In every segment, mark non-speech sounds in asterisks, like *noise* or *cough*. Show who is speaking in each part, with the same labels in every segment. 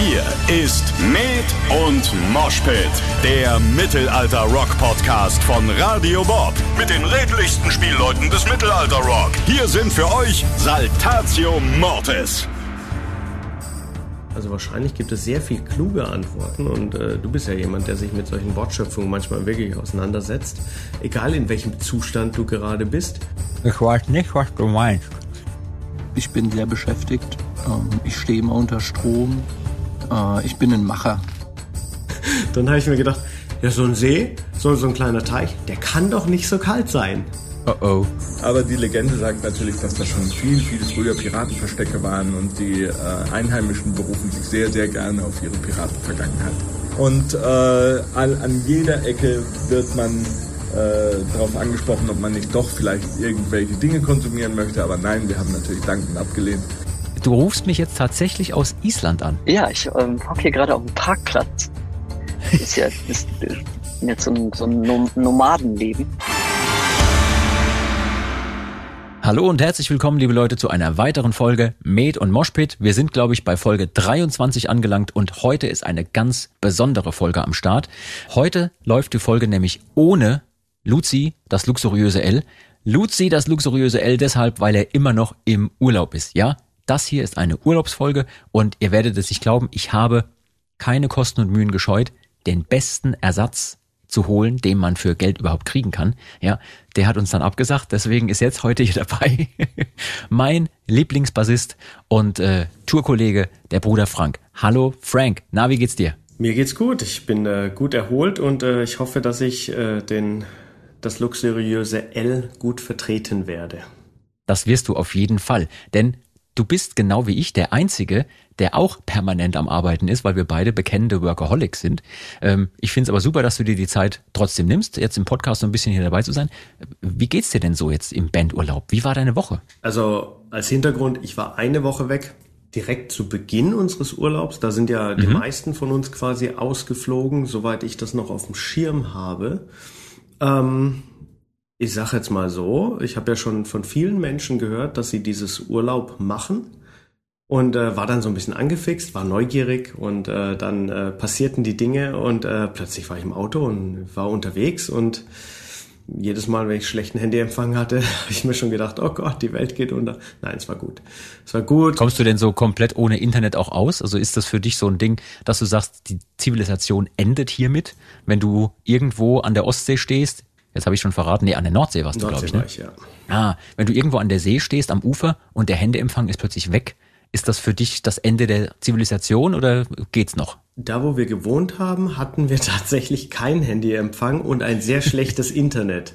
Speaker 1: Hier ist Med und Moshpit, der Mittelalter-Rock-Podcast von Radio Bob. Mit den redlichsten Spielleuten des Mittelalter-Rock. Hier sind für euch Saltatio Mortis.
Speaker 2: Also wahrscheinlich gibt es sehr viel kluge Antworten und äh, du bist ja jemand, der sich mit solchen Wortschöpfungen manchmal wirklich auseinandersetzt. Egal in welchem Zustand du gerade bist.
Speaker 3: Ich weiß nicht, was du meinst.
Speaker 4: Ich bin sehr beschäftigt. Ähm, ich stehe immer unter Strom. Äh, ich bin ein Macher. *laughs*
Speaker 2: Dann habe ich mir gedacht, ja, so ein See, so, so ein kleiner Teich, der kann doch nicht so kalt sein.
Speaker 3: Oh oh.
Speaker 5: Aber die Legende sagt natürlich, dass das schon viel, viel früher Piratenverstecke waren und die äh, Einheimischen berufen sich sehr, sehr gerne auf ihre Piratenvergangenheit. Und äh, an, an jeder Ecke wird man äh, darauf angesprochen, ob man nicht doch vielleicht irgendwelche Dinge konsumieren möchte. Aber nein, wir haben natürlich dankend abgelehnt.
Speaker 3: Du rufst mich jetzt tatsächlich aus Island an.
Speaker 6: Ja, ich ähm, hocke hier gerade auf dem Parkplatz. Das ist ja *laughs* ist jetzt so ein, so ein Nom- Nomadenleben.
Speaker 3: Hallo und herzlich willkommen, liebe Leute, zu einer weiteren Folge Med und Moshpit. Wir sind, glaube ich, bei Folge 23 angelangt und heute ist eine ganz besondere Folge am Start. Heute läuft die Folge nämlich ohne Luzi, das luxuriöse L. Luzi, das luxuriöse L, deshalb, weil er immer noch im Urlaub ist. Ja, das hier ist eine Urlaubsfolge und ihr werdet es nicht glauben, ich habe keine Kosten und Mühen gescheut, den besten Ersatz zu holen, den man für Geld überhaupt kriegen kann. Ja, der hat uns dann abgesagt. Deswegen ist jetzt heute hier *laughs* dabei mein Lieblingsbassist und äh, Tourkollege, der Bruder Frank. Hallo Frank, na wie geht's dir?
Speaker 2: Mir geht's gut, ich bin äh, gut erholt und äh, ich hoffe, dass ich äh, den, das luxuriöse L gut vertreten werde.
Speaker 3: Das wirst du auf jeden Fall, denn du bist genau wie ich der Einzige, der auch permanent am Arbeiten ist, weil wir beide bekennende Workaholics sind. Ähm, ich finde es aber super, dass du dir die Zeit trotzdem nimmst, jetzt im Podcast so ein bisschen hier dabei zu sein. Wie geht's dir denn so jetzt im Bandurlaub? Wie war deine Woche?
Speaker 2: Also als Hintergrund, ich war eine Woche weg, direkt zu Beginn unseres Urlaubs. Da sind ja die meisten von uns quasi ausgeflogen, soweit ich das noch auf dem Schirm habe. Ähm, ich sage jetzt mal so, ich habe ja schon von vielen Menschen gehört, dass sie dieses Urlaub machen und äh, war dann so ein bisschen angefixt, war neugierig und äh, dann äh, passierten die Dinge und äh, plötzlich war ich im Auto und war unterwegs und jedes Mal, wenn ich schlechten Handyempfang hatte, *laughs* habe ich mir schon gedacht, oh Gott, die Welt geht unter. Nein, es war gut. Es war gut.
Speaker 3: Kommst du denn so komplett ohne Internet auch aus? Also ist das für dich so ein Ding, dass du sagst, die Zivilisation endet hiermit, wenn du irgendwo an der Ostsee stehst? Jetzt habe ich schon verraten, nee, an der Nordsee warst du, glaube ich, ne?
Speaker 2: war ich, ja.
Speaker 3: Ah, wenn du irgendwo an der See stehst, am Ufer und der Handyempfang ist plötzlich weg, ist das für dich das Ende der Zivilisation oder geht's noch?
Speaker 2: Da, wo wir gewohnt haben, hatten wir *laughs* tatsächlich kein Handyempfang und ein sehr schlechtes Internet.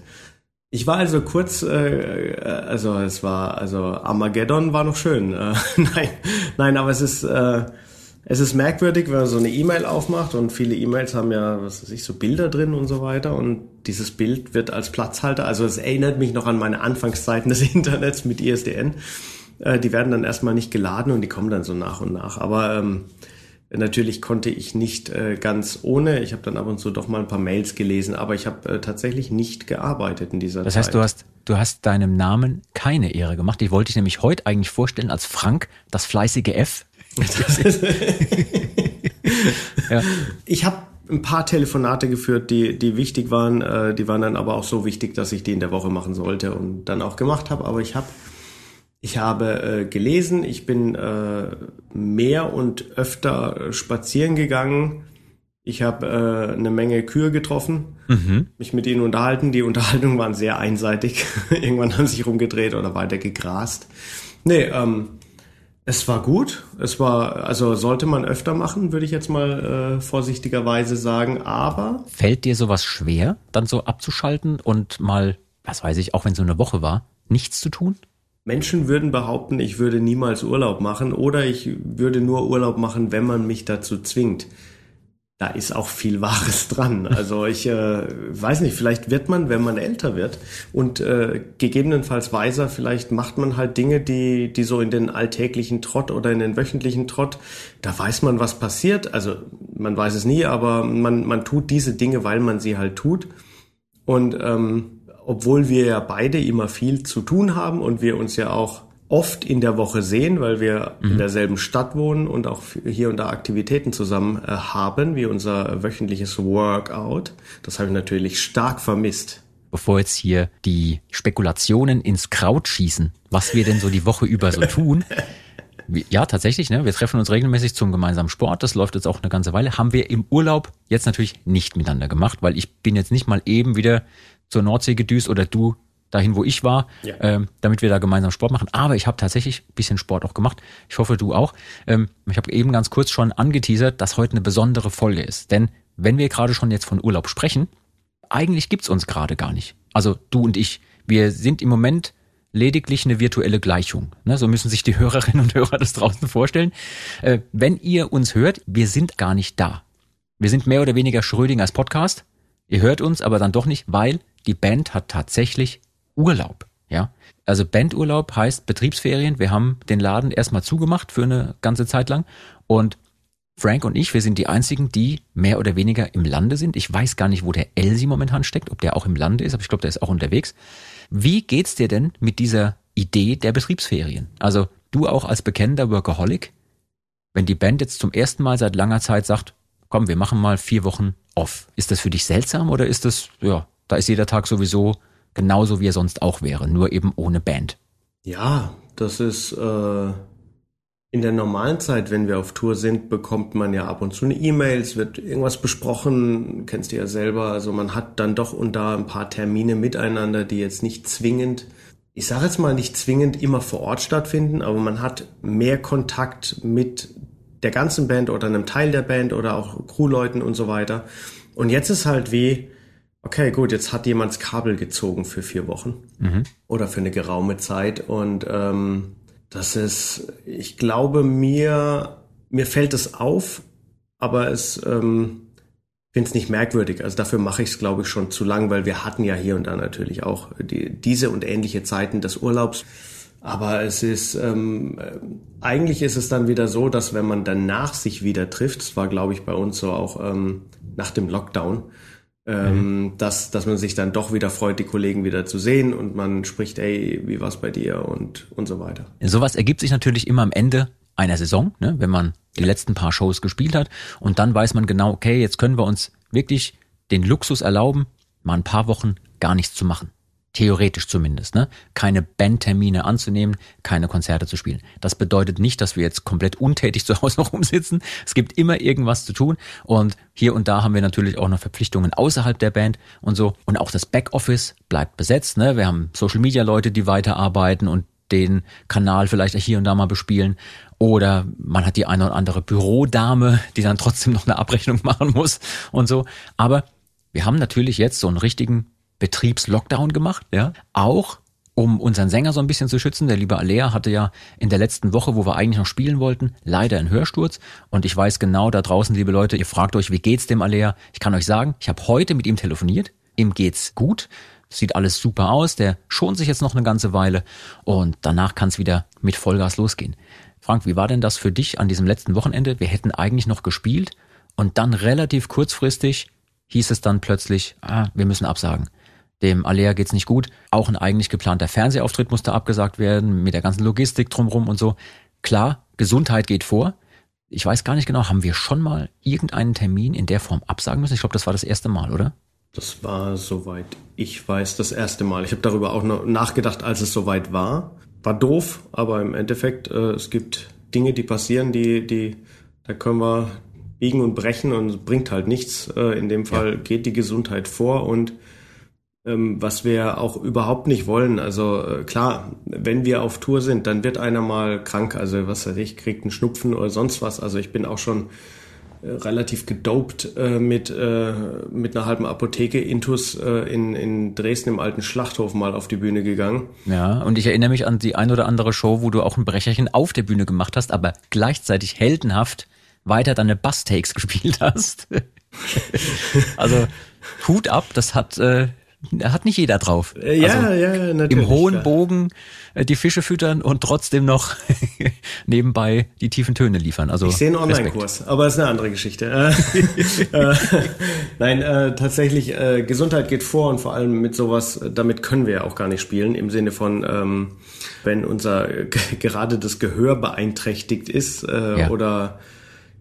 Speaker 2: Ich war also kurz, äh, also es war, also Armageddon war noch schön. Äh, *laughs* nein, nein, aber es ist, äh, es ist merkwürdig, wenn man so eine E-Mail aufmacht und viele E-Mails haben ja, was weiß ich, so Bilder drin und so weiter und dieses Bild wird als Platzhalter, also es erinnert mich noch an meine Anfangszeiten des *laughs* Internets mit ISDN. Äh, die werden dann erstmal nicht geladen und die kommen dann so nach und nach. Aber ähm, natürlich konnte ich nicht äh, ganz ohne. Ich habe dann ab und zu doch mal ein paar Mails gelesen, aber ich habe äh, tatsächlich nicht gearbeitet in dieser
Speaker 3: Das
Speaker 2: Zeit.
Speaker 3: heißt, du hast, du hast deinem Namen keine Ehre gemacht. Ich wollte dich nämlich heute eigentlich vorstellen als Frank, das fleißige F. *laughs* ja.
Speaker 2: Ich habe ein paar Telefonate geführt, die, die wichtig waren. Äh, die waren dann aber auch so wichtig, dass ich die in der Woche machen sollte und dann auch gemacht habe. Aber ich habe ich habe äh, gelesen, ich bin äh, mehr und öfter spazieren gegangen. Ich habe äh, eine Menge Kühe getroffen, mich mit ihnen unterhalten. Die Unterhaltungen waren sehr einseitig. *laughs* Irgendwann haben sie sich rumgedreht oder weiter gegrast. Nee, ähm, es war gut. Es war, also sollte man öfter machen, würde ich jetzt mal äh, vorsichtigerweise sagen. Aber
Speaker 3: Fällt dir sowas schwer, dann so abzuschalten und mal, was weiß ich, auch wenn so eine Woche war, nichts zu tun?
Speaker 2: Menschen würden behaupten, ich würde niemals Urlaub machen oder ich würde nur Urlaub machen, wenn man mich dazu zwingt. Da ist auch viel Wahres *laughs* dran. Also ich äh, weiß nicht, vielleicht wird man, wenn man älter wird und äh, gegebenenfalls weiser, vielleicht macht man halt Dinge, die, die so in den alltäglichen Trott oder in den wöchentlichen Trott, da weiß man, was passiert. Also man weiß es nie, aber man, man tut diese Dinge, weil man sie halt tut. Und ähm, obwohl wir ja beide immer viel zu tun haben und wir uns ja auch oft in der Woche sehen, weil wir mhm. in derselben Stadt wohnen und auch hier und da Aktivitäten zusammen äh, haben, wie unser wöchentliches Workout. Das habe ich natürlich stark vermisst.
Speaker 3: Bevor jetzt hier die Spekulationen ins Kraut schießen, was wir denn so die Woche über so tun. *laughs* Ja, tatsächlich, ne? Wir treffen uns regelmäßig zum gemeinsamen Sport. Das läuft jetzt auch eine ganze Weile. Haben wir im Urlaub jetzt natürlich nicht miteinander gemacht, weil ich bin jetzt nicht mal eben wieder zur Nordsee gedüst oder du dahin, wo ich war, ja. ähm, damit wir da gemeinsam Sport machen. Aber ich habe tatsächlich ein bisschen Sport auch gemacht. Ich hoffe, du auch. Ähm, ich habe eben ganz kurz schon angeteasert, dass heute eine besondere Folge ist. Denn wenn wir gerade schon jetzt von Urlaub sprechen, eigentlich gibt's uns gerade gar nicht. Also du und ich. Wir sind im Moment lediglich eine virtuelle Gleichung. Ne, so müssen sich die *laughs* Hörerinnen und Hörer das draußen vorstellen. Äh, wenn ihr uns hört, wir sind gar nicht da. Wir sind mehr oder weniger Schrödingers Podcast. Ihr hört uns aber dann doch nicht, weil die Band hat tatsächlich Urlaub. Ja, also Bandurlaub heißt Betriebsferien. Wir haben den Laden erstmal zugemacht für eine ganze Zeit lang und Frank und ich, wir sind die einzigen, die mehr oder weniger im Lande sind. Ich weiß gar nicht, wo der Elsie momentan steckt, ob der auch im Lande ist, aber ich glaube, der ist auch unterwegs. Wie geht's dir denn mit dieser Idee der Betriebsferien? Also du auch als bekennender Workaholic, wenn die Band jetzt zum ersten Mal seit langer Zeit sagt, komm, wir machen mal vier Wochen off. Ist das für dich seltsam oder ist das, ja, da ist jeder Tag sowieso genauso wie er sonst auch wäre, nur eben ohne Band.
Speaker 2: Ja, das ist äh, in der normalen Zeit, wenn wir auf Tour sind, bekommt man ja ab und zu eine E-Mail, es wird irgendwas besprochen, kennst du ja selber, also man hat dann doch und da ein paar Termine miteinander, die jetzt nicht zwingend, ich sage jetzt mal nicht zwingend immer vor Ort stattfinden, aber man hat mehr Kontakt mit der ganzen Band oder einem Teil der Band oder auch Crewleuten und so weiter. Und jetzt ist halt wie, okay, gut, jetzt hat jemand das Kabel gezogen für vier Wochen mhm. oder für eine geraume Zeit und ähm, das ist, ich glaube mir, mir fällt es auf, aber es ähm, finde es nicht merkwürdig. Also dafür mache ich es, glaube ich, schon zu lang, weil wir hatten ja hier und da natürlich auch die, diese und ähnliche Zeiten des Urlaubs. Aber es ist ähm, eigentlich ist es dann wieder so, dass wenn man danach sich wieder trifft, das war glaube ich bei uns so auch ähm, nach dem Lockdown, ähm, mhm. dass, dass man sich dann doch wieder freut, die Kollegen wieder zu sehen und man spricht, ey, wie war's bei dir und, und so weiter.
Speaker 3: Sowas ergibt sich natürlich immer am Ende einer Saison, ne, wenn man die letzten paar Shows gespielt hat und dann weiß man genau, okay, jetzt können wir uns wirklich den Luxus erlauben, mal ein paar Wochen gar nichts zu machen. Theoretisch zumindest, ne? Keine Bandtermine anzunehmen, keine Konzerte zu spielen. Das bedeutet nicht, dass wir jetzt komplett untätig *laughs* zu Hause noch rumsitzen. Es gibt immer irgendwas zu tun und hier und da haben wir natürlich auch noch Verpflichtungen außerhalb der Band und so. Und auch das Backoffice bleibt besetzt, ne? Wir haben Social Media Leute, die weiterarbeiten und den Kanal vielleicht hier und da mal bespielen. Oder man hat die eine oder andere Bürodame, die dann trotzdem noch eine Abrechnung *laughs* machen muss und so. Aber wir haben natürlich jetzt so einen richtigen Betriebslockdown gemacht, ja. Auch um unseren Sänger so ein bisschen zu schützen. Der liebe Alea hatte ja in der letzten Woche, wo wir eigentlich noch spielen wollten, leider einen Hörsturz. Und ich weiß genau, da draußen, liebe Leute, ihr fragt euch, wie geht's dem Alea? Ich kann euch sagen, ich habe heute mit ihm telefoniert. Ihm geht's gut. Sieht alles super aus. Der schont sich jetzt noch eine ganze Weile. Und danach kann es wieder mit Vollgas losgehen. Frank, wie war denn das für dich an diesem letzten Wochenende? Wir hätten eigentlich noch gespielt. Und dann relativ kurzfristig hieß es dann plötzlich, ah, wir müssen absagen. Dem Alea geht's nicht gut. Auch ein eigentlich geplanter Fernsehauftritt musste abgesagt werden, mit der ganzen Logistik drumrum und so. Klar, Gesundheit geht vor. Ich weiß gar nicht genau, haben wir schon mal irgendeinen Termin in der Form absagen müssen? Ich glaube, das war das erste Mal, oder?
Speaker 2: Das war, soweit ich weiß, das erste Mal. Ich habe darüber auch noch nachgedacht, als es soweit war. War doof, aber im Endeffekt, äh, es gibt Dinge, die passieren, die, die, da können wir biegen und brechen und es bringt halt nichts. Äh, in dem Fall ja. geht die Gesundheit vor und was wir auch überhaupt nicht wollen. Also äh, klar, wenn wir auf Tour sind, dann wird einer mal krank. Also was weiß ich, kriegt einen Schnupfen oder sonst was. Also ich bin auch schon äh, relativ gedopt äh, mit, äh, mit einer halben Apotheke Intus äh, in, in Dresden im alten Schlachthof mal auf die Bühne gegangen.
Speaker 3: Ja, und ich erinnere mich an die ein oder andere Show, wo du auch ein Brecherchen auf der Bühne gemacht hast, aber gleichzeitig heldenhaft weiter deine Bass-Takes *laughs* gespielt hast. *laughs* also Hut ab, das hat äh, hat nicht jeder drauf.
Speaker 2: Äh, ja,
Speaker 3: also
Speaker 2: ja, natürlich.
Speaker 3: Im hohen
Speaker 2: klar.
Speaker 3: Bogen äh, die Fische füttern und trotzdem noch *laughs* nebenbei die tiefen Töne liefern. Also
Speaker 2: Ich sehe einen. Online-Kurs, aber ist eine andere Geschichte. *laughs* Äh, Nein, äh, tatsächlich, äh, Gesundheit geht vor und vor allem mit sowas, damit können wir ja auch gar nicht spielen, im Sinne von, ähm, wenn unser gerade das Gehör beeinträchtigt ist äh,
Speaker 3: Ja.
Speaker 2: oder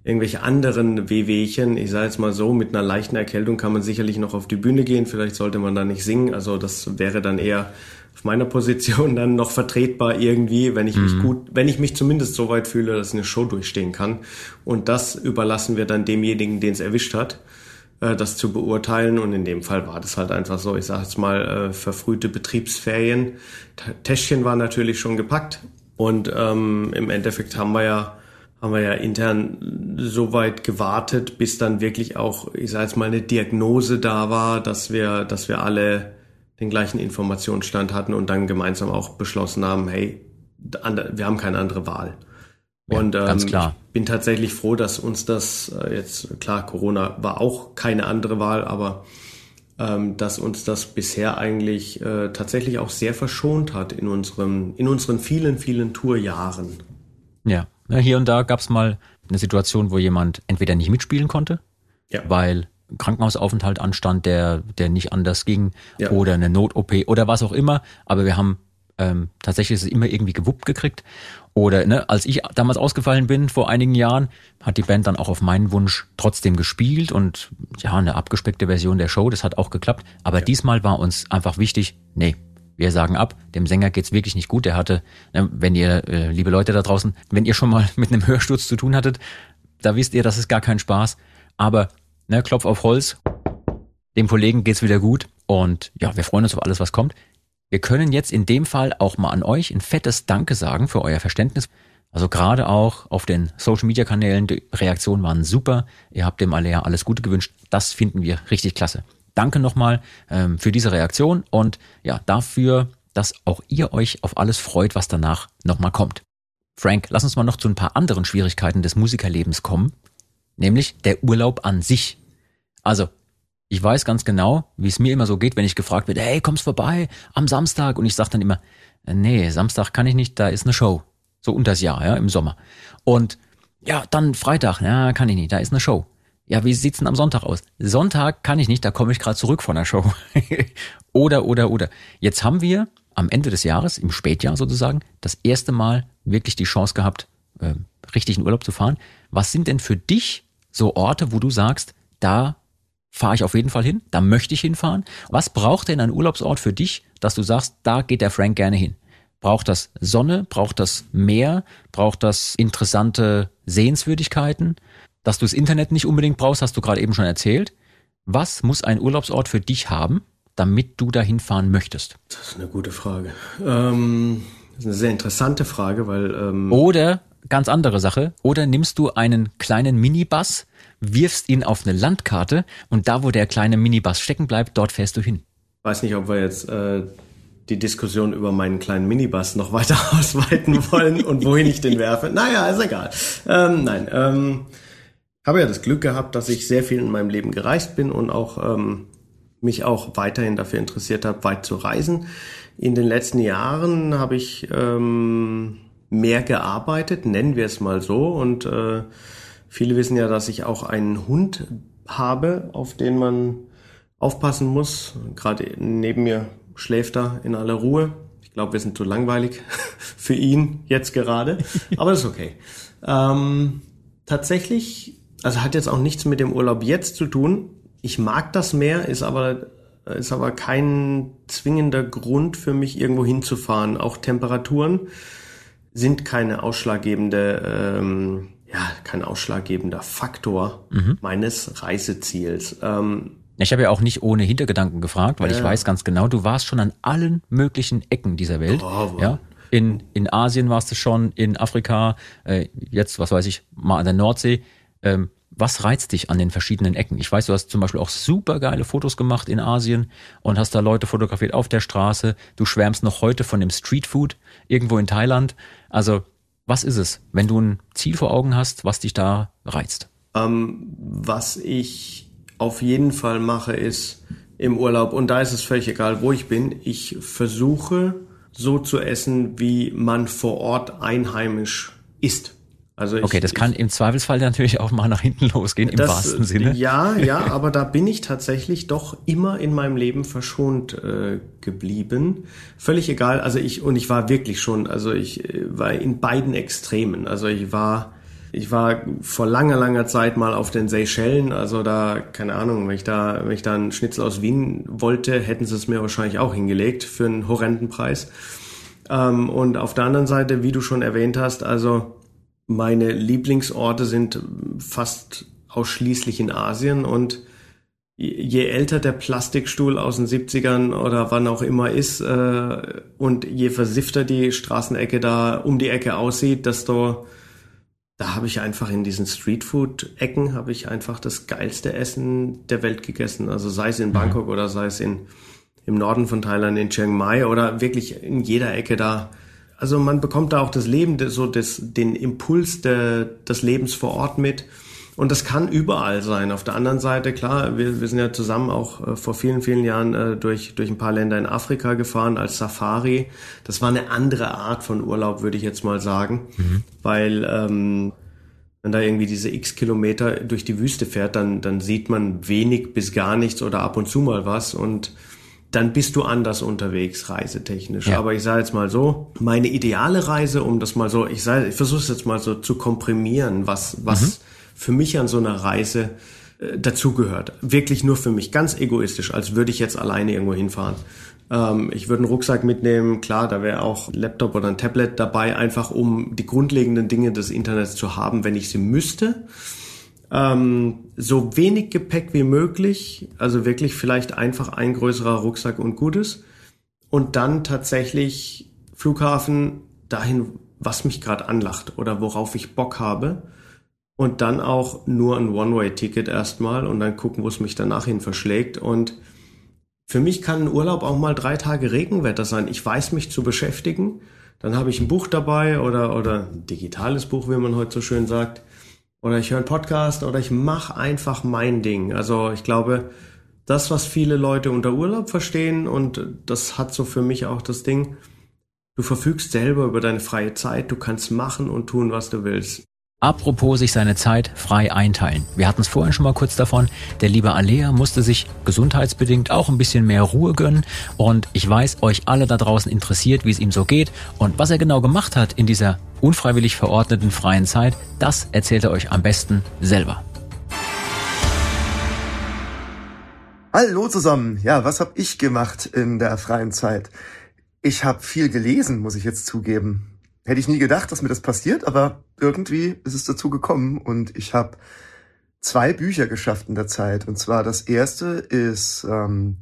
Speaker 2: irgendwelche anderen Wehwehchen, ich sage jetzt mal so, mit einer leichten Erkältung kann man sicherlich noch auf die Bühne gehen, vielleicht sollte man da nicht singen, also das wäre dann eher auf meiner Position *laughs* dann noch vertretbar irgendwie, wenn ich mich gut, wenn ich mich zumindest so weit fühle, dass ich eine Show durchstehen kann. Und das überlassen wir dann demjenigen, den es erwischt hat, äh, das zu beurteilen. Und in dem Fall war das halt einfach so, ich sage jetzt mal, äh, verfrühte Betriebsferien. Täschchen war natürlich schon gepackt. Und ähm, im Endeffekt haben wir ja haben wir ja intern so weit gewartet, bis dann wirklich auch, ich sage jetzt mal, eine Diagnose da war, dass wir, dass wir alle den gleichen Informationsstand hatten und dann gemeinsam auch beschlossen haben, hey, wir haben keine andere Wahl.
Speaker 3: Ja,
Speaker 2: und ähm,
Speaker 3: ganz klar.
Speaker 2: ich bin tatsächlich froh, dass uns das äh, jetzt, klar, Corona war auch keine andere Wahl, aber ähm, dass uns das bisher eigentlich äh, tatsächlich auch sehr verschont hat in unserem, in unseren vielen, vielen Tourjahren.
Speaker 3: Ja, Ja, hier und da gab's mal eine Situation, wo jemand entweder nicht mitspielen konnte,
Speaker 2: Ja.
Speaker 3: weil Krankenhausaufenthalt anstand, der, der nicht anders ging,
Speaker 2: Ja.
Speaker 3: oder eine Not-OP oder was auch immer. Aber wir haben ähm, tatsächlich es immer irgendwie gewuppt gekriegt. Oder ne, als ich damals ausgefallen bin vor einigen Jahren, hat die Band dann auch auf meinen Wunsch trotzdem gespielt und ja, eine abgespeckte Version der Show, das hat auch geklappt. Aber diesmal war uns einfach wichtig, nee, wir sagen ab, dem Sänger geht's wirklich nicht gut. Der hatte, ne, wenn ihr, äh, liebe Leute da draußen, wenn ihr schon mal *laughs* mit einem Hörsturz zu tun hattet, da wisst ihr, das ist gar kein Spaß. Aber ne, Klopf auf Holz, dem Kollegen geht's wieder gut und ja, wir freuen uns auf alles, was kommt. Wir können jetzt in dem Fall auch mal an euch ein fettes Danke sagen für euer Verständnis. Also gerade auch auf den Social Media Kanälen, die Reaktionen waren super. Ihr habt dem alle ja alles Gute gewünscht. Das finden wir richtig klasse. Danke nochmal ähm, für diese Reaktion und ja, dafür, dass auch ihr euch auf alles freut, was danach nochmal kommt. Frank, lass uns mal noch zu ein paar anderen Schwierigkeiten des Musikerlebens kommen, nämlich der Urlaub an sich. Also, ich weiß ganz genau, wie es mir immer so geht, wenn ich gefragt werde, hey, kommst vorbei am Samstag? Und ich sage dann immer, äh, nee, Samstag kann ich nicht, da ist eine Show. So unters Jahr, ja, im Sommer. Und ja, dann Freitag, ja, kann ich nicht, da ist eine Show. Ja, wie sieht's denn am Sonntag aus? Sonntag kann ich nicht, da komme ich gerade zurück von der Show. *laughs* oder, oder, oder. Jetzt haben wir am Ende des Jahres, im Spätjahr sozusagen, das erste Mal wirklich die Chance gehabt, äh, richtig in Urlaub zu fahren. Was sind denn für dich so Orte, wo du sagst, da fahre ich auf jeden Fall hin, da möchte ich hinfahren? Was braucht denn ein Urlaubsort für dich, dass du sagst, da geht der Frank gerne hin? Braucht das Sonne? Braucht das Meer? Braucht das interessante Sehenswürdigkeiten? Dass du das Internet nicht unbedingt brauchst, hast du gerade eben schon erzählt. Was muss ein Urlaubsort für dich haben, damit du dahin fahren möchtest?
Speaker 2: Das ist eine gute Frage. Ähm, das ist eine sehr interessante Frage, weil ähm,
Speaker 3: Oder ganz andere Sache. Oder nimmst du einen kleinen Minibus, wirfst ihn auf eine Landkarte und da, wo der kleine Minibus stecken bleibt, dort fährst du hin.
Speaker 2: weiß nicht, ob wir jetzt äh, die Diskussion über meinen kleinen Minibus noch weiter *laughs* ausweiten wollen und wohin ich den werfe. Naja, ist egal. Ähm, nein, ähm, habe ja das Glück gehabt, dass ich sehr viel in meinem Leben gereist bin und auch ähm, mich auch weiterhin dafür interessiert habe, weit zu reisen. In den letzten Jahren habe ich ähm, mehr gearbeitet, nennen wir es mal so. Und äh, viele wissen ja, dass ich auch einen Hund habe, auf den man aufpassen muss. Gerade neben mir schläft er in aller Ruhe. Ich glaube, wir sind zu langweilig *laughs* für ihn jetzt gerade, aber das ist okay. Ähm, tatsächlich, also hat jetzt auch nichts mit dem Urlaub jetzt zu tun. Ich mag das Meer, ist aber ist aber kein zwingender Grund für mich irgendwo hinzufahren. Auch Temperaturen sind keine ausschlaggebende, ähm, ja, kein ausschlaggebender Faktor meines Reiseziels. Ähm,
Speaker 3: Ich habe ja auch nicht ohne Hintergedanken gefragt, weil ich
Speaker 2: Ja.
Speaker 3: weiß ganz genau, du warst schon an allen möglichen Ecken dieser Welt.
Speaker 2: Bravo.
Speaker 3: Ja. In, in Asien warst du schon, in Afrika, äh, jetzt, was weiß ich, mal an der Nordsee. Ähm, was reizt dich an den verschiedenen Ecken? Ich weiß, du hast zum Beispiel auch super geile Fotos gemacht in Asien und hast da Leute fotografiert auf der Straße. Du schwärmst noch heute von dem Streetfood irgendwo in Thailand. Also, was ist es, wenn du ein Ziel vor Augen hast, was dich da reizt?
Speaker 2: Ähm, was ich auf jeden Fall mache, ist im Urlaub und da ist es völlig egal, wo ich bin. Ich versuche so zu essen, wie man vor Ort einheimisch isst.
Speaker 3: Also ich, okay, das kann im Zweifelsfall natürlich auch mal nach hinten losgehen, im das, wahrsten Sinne.
Speaker 2: Ja, ja, aber da bin ich tatsächlich doch immer in meinem Leben verschont äh, geblieben. Völlig egal. Also ich, und ich war wirklich schon, also ich äh, war in beiden Extremen. Also ich war, ich war vor langer, langer Zeit mal auf den Seychellen. Also da, keine Ahnung, wenn ich da, wenn ich da einen Schnitzel aus Wien wollte, hätten sie es mir wahrscheinlich auch hingelegt für einen horrenden Preis. Ähm, und auf der anderen Seite, wie du schon erwähnt hast, also meine Lieblingsorte sind fast ausschließlich in Asien und je älter der Plastikstuhl aus den 70ern oder wann auch immer ist äh, und je versiffter die Straßenecke da um die Ecke aussieht, desto da habe ich einfach in diesen Streetfood-Ecken habe ich einfach das geilste Essen der Welt gegessen. Also sei es in mhm. Bangkok oder sei es in, im Norden von Thailand, in Chiang Mai oder wirklich in jeder Ecke da also man bekommt da auch das Leben, so das, den Impuls de, des Lebens vor Ort mit. Und das kann überall sein. Auf der anderen Seite, klar, wir, wir sind ja zusammen auch äh, vor vielen, vielen Jahren äh, durch, durch ein paar Länder in Afrika gefahren als Safari. Das war eine andere Art von Urlaub, würde ich jetzt mal sagen. Mhm. Weil ähm, wenn da irgendwie diese x Kilometer durch die Wüste fährt, dann, dann sieht man wenig bis gar nichts oder ab und zu mal was. Und dann bist du anders unterwegs, reisetechnisch. Ja. Aber ich sage jetzt mal so, meine ideale Reise, um das mal so, ich sage, ich versuche es jetzt mal so zu komprimieren, was, was mhm. für mich an so einer Reise äh, dazugehört. Wirklich nur für mich, ganz egoistisch, als würde ich jetzt alleine irgendwo hinfahren. Ähm, ich würde einen Rucksack mitnehmen, klar, da wäre auch Laptop oder ein Tablet dabei, einfach um die grundlegenden Dinge des Internets zu haben, wenn ich sie müsste ähm, so wenig Gepäck wie möglich, also wirklich vielleicht einfach ein größerer Rucksack und Gutes. Und dann tatsächlich Flughafen dahin, was mich gerade anlacht oder worauf ich Bock habe. Und dann auch nur ein One-Way-Ticket erstmal und dann gucken, wo es mich danach hin verschlägt. Und für mich kann ein Urlaub auch mal drei Tage Regenwetter sein. Ich weiß mich zu beschäftigen. Dann habe ich ein Buch dabei oder, oder ein digitales Buch, wie man heute so schön sagt oder ich höre einen Podcast oder ich mache einfach mein Ding. Also ich glaube, das, was viele Leute unter Urlaub verstehen und das hat so für mich auch das Ding, du verfügst selber über deine freie Zeit, du kannst machen und tun, was du willst.
Speaker 3: Apropos sich seine Zeit frei einteilen. Wir hatten es vorhin schon mal kurz davon. Der liebe Alea musste sich gesundheitsbedingt auch ein bisschen mehr Ruhe gönnen. Und ich weiß, euch alle da draußen interessiert, wie es ihm so geht. Und was er genau gemacht hat in dieser unfreiwillig verordneten freien Zeit, das erzählt er euch am besten selber.
Speaker 7: Hallo zusammen. Ja, was habe ich gemacht in der freien Zeit? Ich habe viel gelesen, muss ich jetzt zugeben. Hätte ich nie gedacht, dass mir das passiert, aber irgendwie ist es dazu gekommen und ich habe zwei Bücher geschafft in der Zeit. Und zwar das erste ist ähm,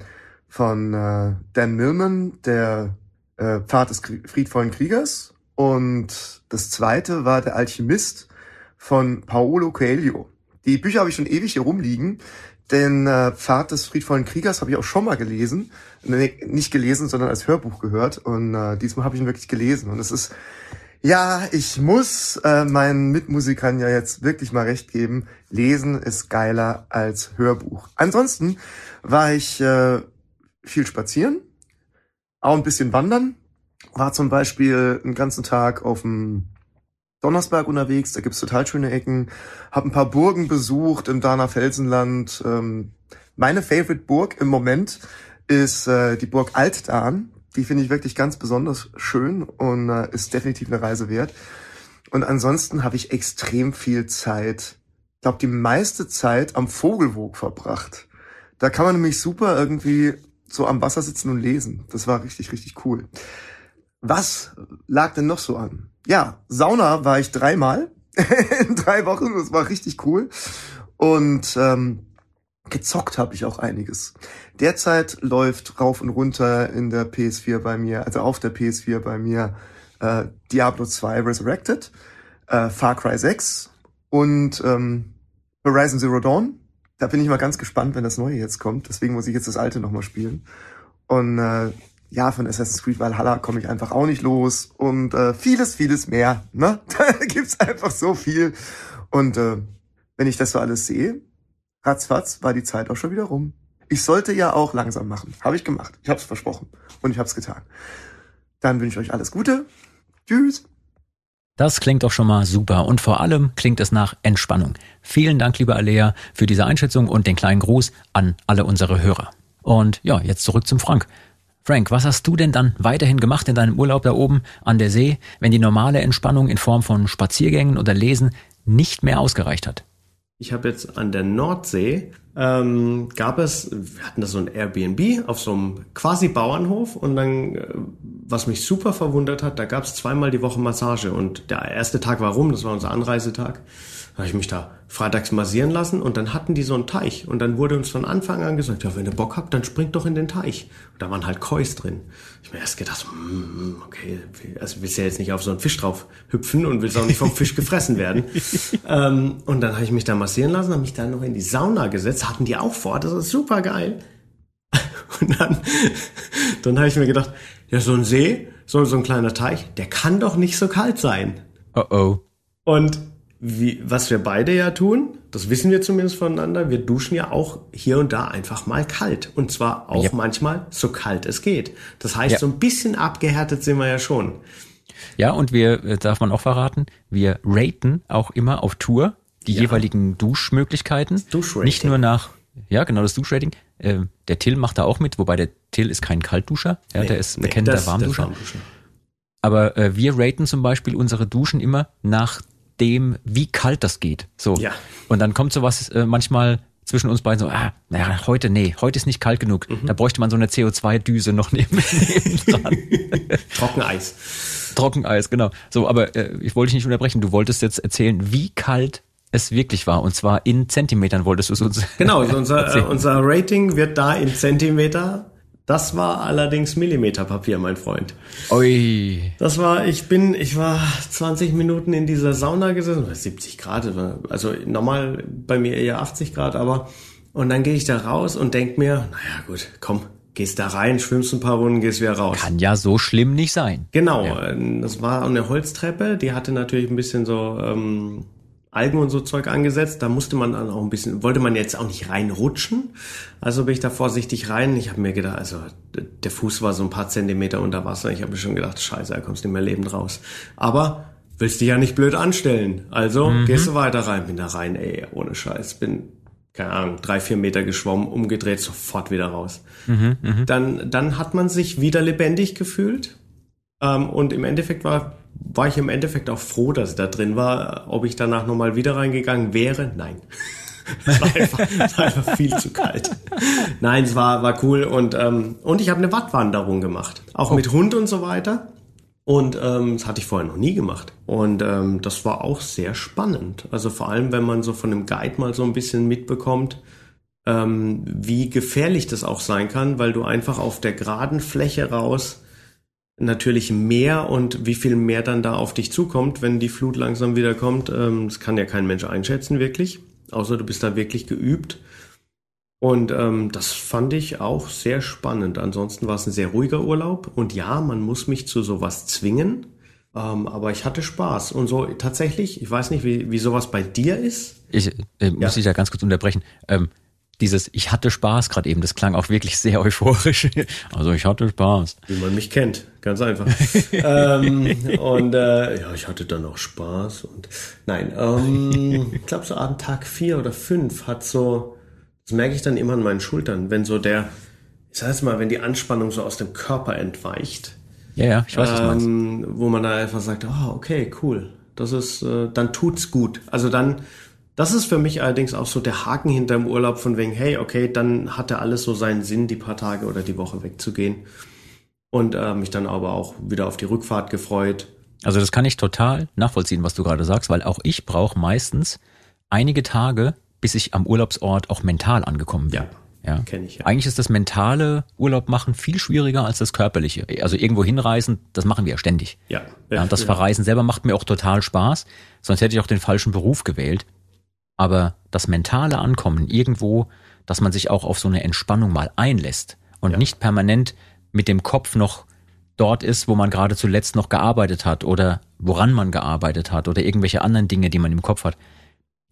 Speaker 7: von äh, Dan Millman, der äh, Pfad des friedvollen Kriegers. Und das zweite war Der Alchemist von Paolo Coelho. Die Bücher habe ich schon ewig hier rumliegen. Den äh, Pfad des friedvollen Kriegers habe ich auch schon mal gelesen. Nee, nicht gelesen, sondern als Hörbuch gehört. Und äh, diesmal habe ich ihn wirklich gelesen. Und es ist, ja, ich muss äh, meinen Mitmusikern ja jetzt wirklich mal recht geben. Lesen ist geiler als Hörbuch. Ansonsten war ich äh, viel spazieren, auch ein bisschen wandern. War zum Beispiel einen ganzen Tag auf dem Donnersberg unterwegs, da gibt's total schöne Ecken. Hab ein paar Burgen besucht im Dana Felsenland. Ähm, meine Favorite Burg im Moment ist äh, die Burg Altdarn. Die finde ich wirklich ganz besonders schön und äh, ist definitiv eine Reise wert. Und ansonsten habe ich extrem viel Zeit, glaube die meiste Zeit am Vogelwog verbracht. Da kann man nämlich super irgendwie so am Wasser sitzen und lesen. Das war richtig, richtig cool. Was lag denn noch so an? ja, Sauna war ich dreimal *laughs* in drei Wochen. Das war richtig cool. Und ähm, gezockt habe ich auch einiges. Derzeit läuft rauf und runter in der PS4 bei mir, also auf der PS4 bei mir, äh, Diablo 2 Resurrected, äh, Far Cry 6 und ähm, Horizon Zero Dawn. Da bin ich mal ganz gespannt, wenn das Neue jetzt kommt. Deswegen muss ich jetzt das Alte nochmal spielen. Und äh, ja, von Assassin's Creed Valhalla komme ich einfach auch nicht los und äh, vieles, vieles mehr. Ne? *laughs* Da gibt's einfach so viel. Und äh, wenn ich das so alles sehe, ratzfatz war die Zeit auch schon wieder rum. Ich sollte ja auch langsam machen. Habe ich gemacht. Ich habe es versprochen. Und ich habe es getan. Dann wünsche ich euch alles Gute. Tschüss.
Speaker 3: Das klingt doch schon mal super und vor allem klingt es nach Entspannung. Vielen Dank, liebe Alea, für diese Einschätzung und den kleinen Gruß an alle unsere Hörer. Und ja, jetzt zurück zum Frank. Frank, was hast du denn dann weiterhin gemacht in deinem Urlaub da oben an der See, wenn die normale Entspannung in Form von Spaziergängen oder Lesen nicht mehr ausgereicht hat?
Speaker 2: Ich habe jetzt an der Nordsee ähm, gab es, wir hatten da so ein Airbnb auf so einem quasi Bauernhof und dann, äh, was mich super verwundert hat, da gab es zweimal die Woche Massage und der erste Tag war rum, das war unser Anreisetag habe ich mich da freitags massieren lassen und dann hatten die so einen Teich und dann wurde uns von Anfang an gesagt, ja, wenn ihr Bock habt, dann springt doch in den Teich. Und da waren halt Kois drin. Ich mir erst gedacht, mm, okay, also willst ja jetzt nicht auf so einen Fisch drauf hüpfen und willst auch nicht vom Fisch gefressen werden. *laughs* ähm, und dann habe ich mich da massieren lassen, habe mich dann noch in die Sauna gesetzt, hatten die auch vor, das ist super geil. *laughs* und dann, dann habe ich mir gedacht, ja, so ein See, so, so ein kleiner Teich, der kann doch nicht so kalt sein.
Speaker 3: Oh oh.
Speaker 2: Und wie, was wir beide ja tun, das wissen wir zumindest voneinander, wir duschen ja auch hier und da einfach mal kalt. Und zwar auch ja. manchmal so kalt es geht. Das heißt, ja. so ein bisschen abgehärtet sind wir ja schon.
Speaker 3: Ja, und wir, äh, darf man auch verraten, wir raten auch immer auf Tour die ja. jeweiligen Duschmöglichkeiten. Duschrating. Nicht nur nach, ja, genau, das Duschrating. Äh, der Till macht da auch mit, wobei der Till ist kein Kaltduscher, ja, nee, der ist bekennender nee, Warmduscher. Warmduscher. Aber äh, wir raten zum Beispiel unsere Duschen immer nach dem, wie kalt das geht. So. Ja. Und dann kommt sowas äh, manchmal zwischen uns beiden so, ah, naja, heute, nee, heute ist nicht kalt genug. Mhm. Da bräuchte man so eine CO2-Düse noch neben, *laughs* dran.
Speaker 2: Trockeneis.
Speaker 3: Trockeneis, genau. So, aber äh, ich wollte dich nicht unterbrechen. Du wolltest jetzt erzählen, wie kalt es wirklich war. Und zwar in Zentimetern wolltest du es uns.
Speaker 2: Genau, *laughs* unser, äh, unser Rating wird da in Zentimeter das war allerdings Millimeterpapier, mein Freund.
Speaker 3: Ui.
Speaker 2: Das war, ich bin, ich war 20 Minuten in dieser Sauna gesessen, 70 Grad, also normal bei mir eher 80 Grad, aber und dann gehe ich da raus und denk mir, naja gut, komm, gehst da rein, schwimmst ein paar Runden, gehst wieder raus.
Speaker 3: Kann ja so schlimm nicht sein.
Speaker 2: Genau, ja. das war eine Holztreppe, die hatte natürlich ein bisschen so ähm, Algen und so Zeug angesetzt. Da musste man dann auch ein bisschen, wollte man jetzt auch nicht reinrutschen. Also bin ich da vorsichtig rein. Ich habe mir gedacht, also der Fuß war so ein paar Zentimeter unter Wasser. Ich habe mir schon gedacht, scheiße, da kommst du nicht mehr lebend raus. Aber willst dich ja nicht blöd anstellen. Also mhm. gehst du weiter rein. Bin da rein, ey, ohne Scheiß. Bin, keine Ahnung, drei, vier Meter geschwommen, umgedreht, sofort wieder raus. Mhm, mh. Dann, dann hat man sich wieder lebendig gefühlt. Ähm, und im Endeffekt war war ich im Endeffekt auch froh, dass ich da drin war. Ob ich danach nochmal wieder reingegangen wäre? Nein. *laughs* es, war einfach, es war einfach viel zu kalt. Nein, es war, war cool und, ähm, und ich habe eine Wattwanderung gemacht. Auch oh. mit Hund und so weiter. Und ähm, das hatte ich vorher noch nie gemacht. Und ähm, das war auch sehr spannend. Also vor allem, wenn man so von einem Guide mal so ein bisschen mitbekommt, ähm, wie gefährlich das auch sein kann, weil du einfach auf der geraden Fläche raus natürlich mehr und wie viel mehr dann da auf dich zukommt, wenn die Flut langsam wieder kommt, ähm, das kann ja kein Mensch einschätzen wirklich, außer du bist da wirklich geübt. Und ähm, das fand ich auch sehr spannend. Ansonsten war es ein sehr ruhiger Urlaub. Und ja, man muss mich zu sowas zwingen. Ähm, aber ich hatte Spaß. Und so tatsächlich, ich weiß nicht, wie, wie sowas bei dir ist.
Speaker 3: Ich äh, muss ja. dich da ganz kurz unterbrechen. Ähm, dieses Ich hatte Spaß gerade eben, das klang auch wirklich sehr euphorisch. *laughs* Also ich hatte Spaß.
Speaker 2: Wie man mich kennt, ganz einfach. *laughs* ähm, und äh, ja, ich hatte dann auch Spaß. Und nein, ähm, ich glaube so an Tag vier oder fünf hat so, das merke ich dann immer an meinen Schultern, wenn so der, ich sag jetzt mal, wenn die Anspannung so aus dem Körper entweicht.
Speaker 3: Ja, ja, ich weiß, was.
Speaker 2: Ähm, wo man da einfach sagt, oh, okay, cool. Das ist, äh, dann tut's gut. Also dann das ist für mich allerdings auch so der Haken hinterm Urlaub von wegen, hey, okay, dann hatte alles so seinen Sinn, die paar Tage oder die Woche wegzugehen. Und äh, mich dann aber auch wieder auf die Rückfahrt gefreut.
Speaker 3: Also das kann ich total nachvollziehen, was du gerade sagst, weil auch ich brauche meistens einige Tage, bis ich am Urlaubsort auch mental angekommen bin.
Speaker 2: Ja. Ja. Kenne ich, ja.
Speaker 3: Eigentlich ist das mentale Urlaub machen viel schwieriger als das körperliche. Also irgendwo hinreisen, das machen wir ja ständig.
Speaker 2: Ja.
Speaker 3: ja das. Verreisen selber macht mir auch total Spaß. Sonst hätte ich auch den falschen Beruf gewählt. Aber das mentale Ankommen irgendwo, dass man sich auch auf so eine Entspannung mal einlässt und ja. nicht permanent mit dem Kopf noch dort ist, wo man gerade zuletzt noch gearbeitet hat oder woran man gearbeitet hat oder irgendwelche anderen Dinge, die man im Kopf hat.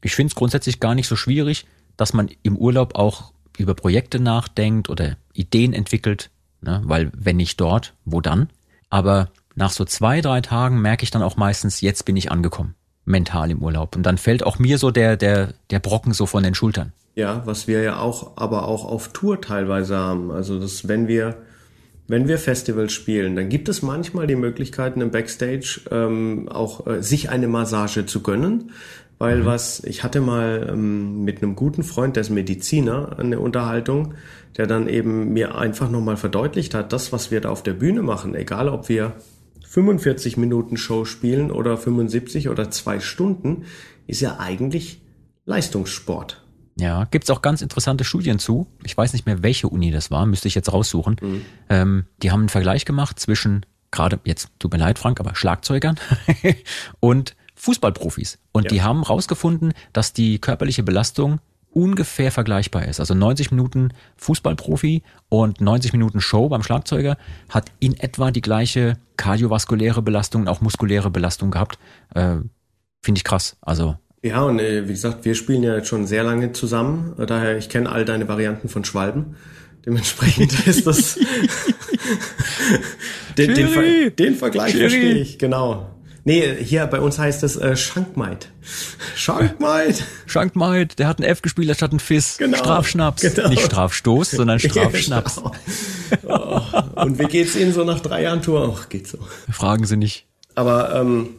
Speaker 3: Ich finde es grundsätzlich gar nicht so schwierig, dass man im Urlaub auch über Projekte nachdenkt oder Ideen entwickelt, ne? weil wenn nicht dort, wo dann? Aber nach so zwei, drei Tagen merke ich dann auch meistens, jetzt bin ich angekommen, mental im Urlaub. Und dann fällt auch mir so der, der, der Brocken so von den Schultern.
Speaker 2: Ja, was wir ja auch, aber auch auf Tour teilweise haben. Also, dass wenn wir, wenn wir Festivals spielen, dann gibt es manchmal die Möglichkeiten im Backstage ähm, auch äh, sich eine Massage zu gönnen. Weil was, ich hatte mal ähm, mit einem guten Freund, der ist Mediziner, eine Unterhaltung, der dann eben mir einfach nochmal verdeutlicht hat, das, was wir da auf der Bühne machen, egal ob wir 45 Minuten Show spielen oder 75 oder zwei Stunden, ist ja eigentlich Leistungssport.
Speaker 3: Ja, gibt's auch ganz interessante Studien zu. Ich weiß nicht mehr, welche Uni das war, müsste ich jetzt raussuchen. Ähm, die haben einen Vergleich gemacht zwischen, gerade jetzt, tut mir leid, Frank, aber Schlagzeugern *laughs* und Fußballprofis. Und
Speaker 2: Ja.
Speaker 3: die haben rausgefunden, dass die körperliche Belastung ungefähr vergleichbar ist. Also 90 Minuten Fußballprofi und 90 Minuten Show beim Schlagzeuger hat in etwa die gleiche kardiovaskuläre Belastung und auch muskuläre Belastung gehabt. Äh, Finde ich krass. Also
Speaker 2: Ja, und äh, wie gesagt, wir spielen ja jetzt schon sehr lange zusammen. Daher, ich kenne all deine Varianten von Schwalben. Dementsprechend *laughs* ist das. *laughs* den, den, Ver den Vergleich
Speaker 3: Schiri!
Speaker 2: verstehe ich, genau. Nee, hier bei uns heißt es äh, Schankmaid. Schankmaid!
Speaker 3: Schankmaid, der hat ein F gespielt statt ein Fiss.
Speaker 2: Genau,
Speaker 3: Strafschnaps.
Speaker 2: genau.
Speaker 3: Nicht Strafstoß, sondern *laughs* Strafschnaps.
Speaker 2: Genau. Oh, und wie geht's Ihnen so nach drei Jahren Tour? Ach, geht so.
Speaker 3: Fragen Sie nicht.
Speaker 2: Aber ähm,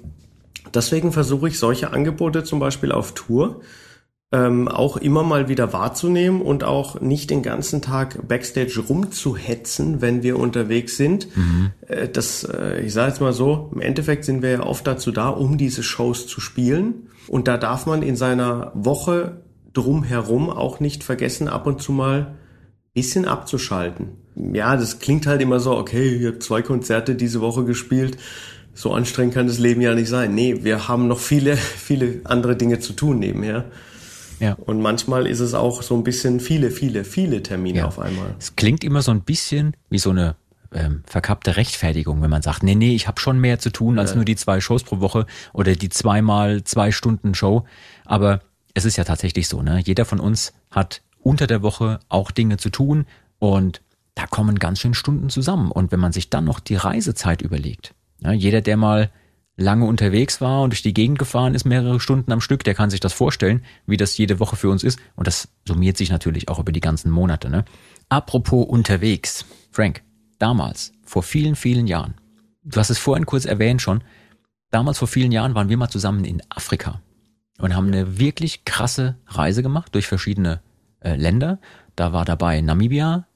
Speaker 2: deswegen versuche ich solche Angebote zum Beispiel auf Tour ähm, auch immer mal wieder wahrzunehmen und auch nicht den ganzen Tag backstage rumzuhetzen, wenn wir unterwegs sind. Äh, das, äh, ich sage jetzt mal so, im Endeffekt sind wir ja oft dazu da, um diese Shows zu spielen. Und da darf man in seiner Woche drumherum auch nicht vergessen, ab und zu mal bisschen abzuschalten. Ja, das klingt halt immer so, okay, ich habe zwei Konzerte diese Woche gespielt. So anstrengend kann das Leben ja nicht sein. Nee, wir haben noch viele, *laughs* viele andere Dinge zu tun nebenher.
Speaker 3: Ja.
Speaker 2: Und manchmal ist es auch so ein bisschen viele, viele, viele Termine
Speaker 3: Ja.
Speaker 2: auf einmal.
Speaker 3: Es klingt immer so ein bisschen wie so eine ähm, verkappte Rechtfertigung, wenn man sagt, nee, nee, ich habe schon mehr zu tun als nur die zwei Shows pro Woche oder die zweimal zwei Stunden Show. Aber es ist ja tatsächlich so, ne? Jeder von uns hat unter der Woche auch Dinge zu tun und da kommen ganz schön Stunden zusammen. Und wenn man sich dann noch die Reisezeit überlegt, ja, jeder, der mal lange unterwegs war und durch die Gegend gefahren ist, mehrere Stunden am Stück, der kann sich das vorstellen, wie das jede Woche für uns ist. Und das summiert sich natürlich auch über die ganzen Monate. Ne? Apropos unterwegs. Frank, damals, vor vielen, vielen Jahren, du hast es vorhin kurz erwähnt schon, damals vor vielen Jahren waren wir mal zusammen in Afrika und haben eine wirklich krasse Reise gemacht durch verschiedene äh, Länder. Da war dabei Namibia,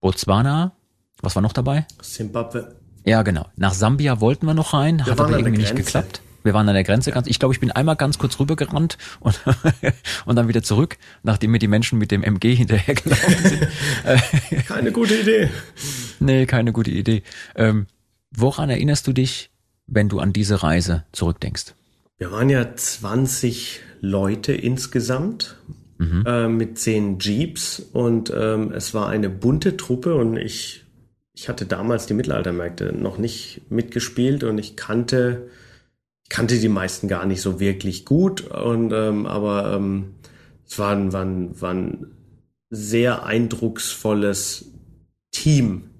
Speaker 3: Botswana, was war noch dabei?
Speaker 2: Zimbabwe.
Speaker 3: Ja, genau. Nach Sambia wollten wir noch rein, hat
Speaker 2: waren
Speaker 3: aber irgendwie nicht geklappt. Wir waren an der Grenze ganz, ich glaube, ich bin einmal ganz kurz rübergerannt und, *laughs* und dann wieder zurück, nachdem mir die Menschen mit dem MG hinterhergelaufen sind. *laughs*
Speaker 2: Keine gute Idee.
Speaker 3: nee, keine gute Idee. Ähm, woran erinnerst du dich, wenn du an diese Reise zurückdenkst?
Speaker 2: Wir waren ja 20 Leute insgesamt äh, mit zehn Jeeps und ähm, es war eine bunte Truppe und ich, ich hatte damals die Mittelaltermärkte noch nicht mitgespielt und ich kannte, kannte die meisten gar nicht so wirklich gut und ähm, aber ähm, es war ein, war, ein, war ein sehr eindrucksvolles Team.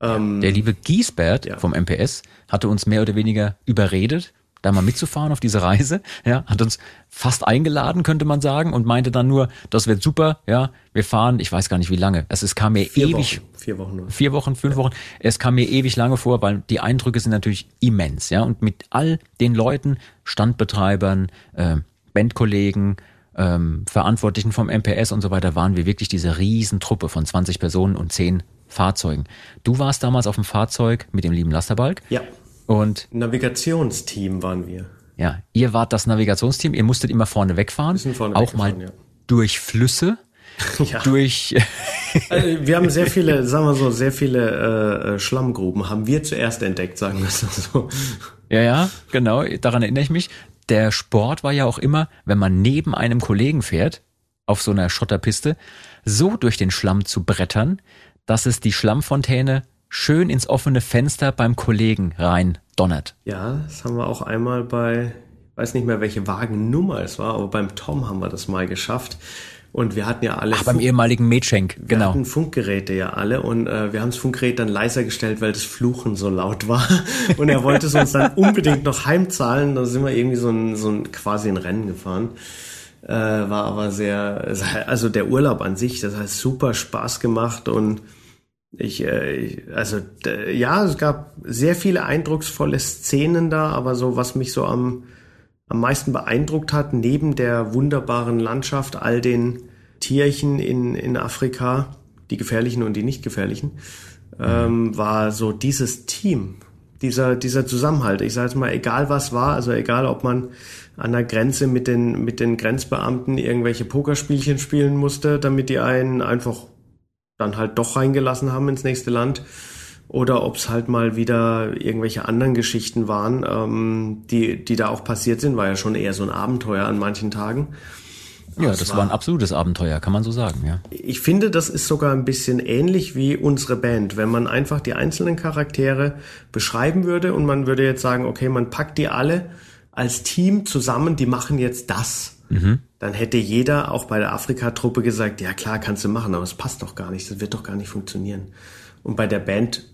Speaker 2: Ähm,
Speaker 3: Der liebe Giesbert
Speaker 2: Ja.
Speaker 3: vom MPS hatte uns mehr oder weniger überredet, da mal mitzufahren auf diese Reise. Ja, hat uns fast eingeladen, könnte man sagen, und meinte dann nur, das wird super. Ja, wir fahren, ich weiß gar nicht wie lange. Es, es kam mir
Speaker 2: vier
Speaker 3: ewig,
Speaker 2: Wochen, vier Wochen nur.
Speaker 3: vier Wochen, fünf Wochen. Es kam mir ewig lange vor, weil die Eindrücke sind natürlich immens. Ja, und mit all den Leuten, Standbetreibern, äh, Bandkollegen, ähm, Verantwortlichen vom MPS und so weiter, waren wir wirklich diese Riesentruppe von 20 Personen und 10 Fahrzeugen. Du warst damals auf dem Fahrzeug mit dem lieben Lasterbalk
Speaker 2: Ja,
Speaker 3: und
Speaker 2: Navigationsteam waren wir.
Speaker 3: ja, ihr wart das Navigationsteam, ihr musstet immer vorne wegfahren,
Speaker 2: vorne
Speaker 3: auch mal
Speaker 2: ja.
Speaker 3: durch Flüsse, *laughs*
Speaker 2: Ja.
Speaker 3: durch *laughs*
Speaker 2: Also, wir haben sehr viele, sagen wir so, sehr viele äh, äh, Schlammgruben haben wir zuerst entdeckt, sagen wir es so.
Speaker 3: Ja, ja, genau, daran erinnere ich mich. Der Sport war ja auch immer, wenn man neben einem Kollegen fährt, auf so einer Schotterpiste, so durch den Schlamm zu brettern, dass es die Schlammfontäne schön ins offene Fenster beim Kollegen rein donnert.
Speaker 2: Ja, das haben wir auch einmal bei, ich weiß nicht mehr welche Wagennummer es war, aber beim Tom haben wir das mal geschafft. Und wir hatten ja alle
Speaker 3: Ach, beim ehemaligen Metschenk,
Speaker 2: wir
Speaker 3: genau.
Speaker 2: hatten Funkgeräte ja alle und äh, wir haben das Funkgerät dann leiser gestellt, weil das Fluchen so laut war. *laughs* Und er wollte es uns dann *laughs* unbedingt noch heimzahlen. Da sind wir irgendwie so ein, so ein quasi ein Rennen gefahren. Äh, war aber sehr, also der Urlaub an sich, das hat super Spaß gemacht und ich, äh, also ja, es gab sehr viele eindrucksvolle Szenen da, aber so was mich so am am meisten beeindruckt hat, neben der wunderbaren Landschaft, all den Tierchen in, in Afrika, die gefährlichen und die nicht gefährlichen, ähm, war so dieses Team, dieser, dieser Zusammenhalt. Ich sage jetzt mal, egal was war, also egal ob man an der Grenze mit den, mit den Grenzbeamten irgendwelche Pokerspielchen spielen musste, damit die einen einfach dann halt doch reingelassen haben ins nächste Land oder ob es halt mal wieder irgendwelche anderen Geschichten waren, ähm, die, die da auch passiert sind, war ja schon eher so ein Abenteuer an manchen Tagen.
Speaker 3: Ja,
Speaker 2: Das
Speaker 3: das
Speaker 2: war-
Speaker 3: war ein absolutes Abenteuer, kann man so sagen, ja.
Speaker 2: Ich finde, das ist sogar ein bisschen ähnlich wie unsere Band. Wenn man einfach die einzelnen Charaktere beschreiben würde und man würde jetzt sagen, okay, man packt die alle als Team zusammen, die machen jetzt das. Dann hätte jeder auch bei der Afrika-Truppe gesagt, ja klar, kannst du machen, aber es passt doch gar nicht, das wird doch gar nicht funktionieren. Und bei der Band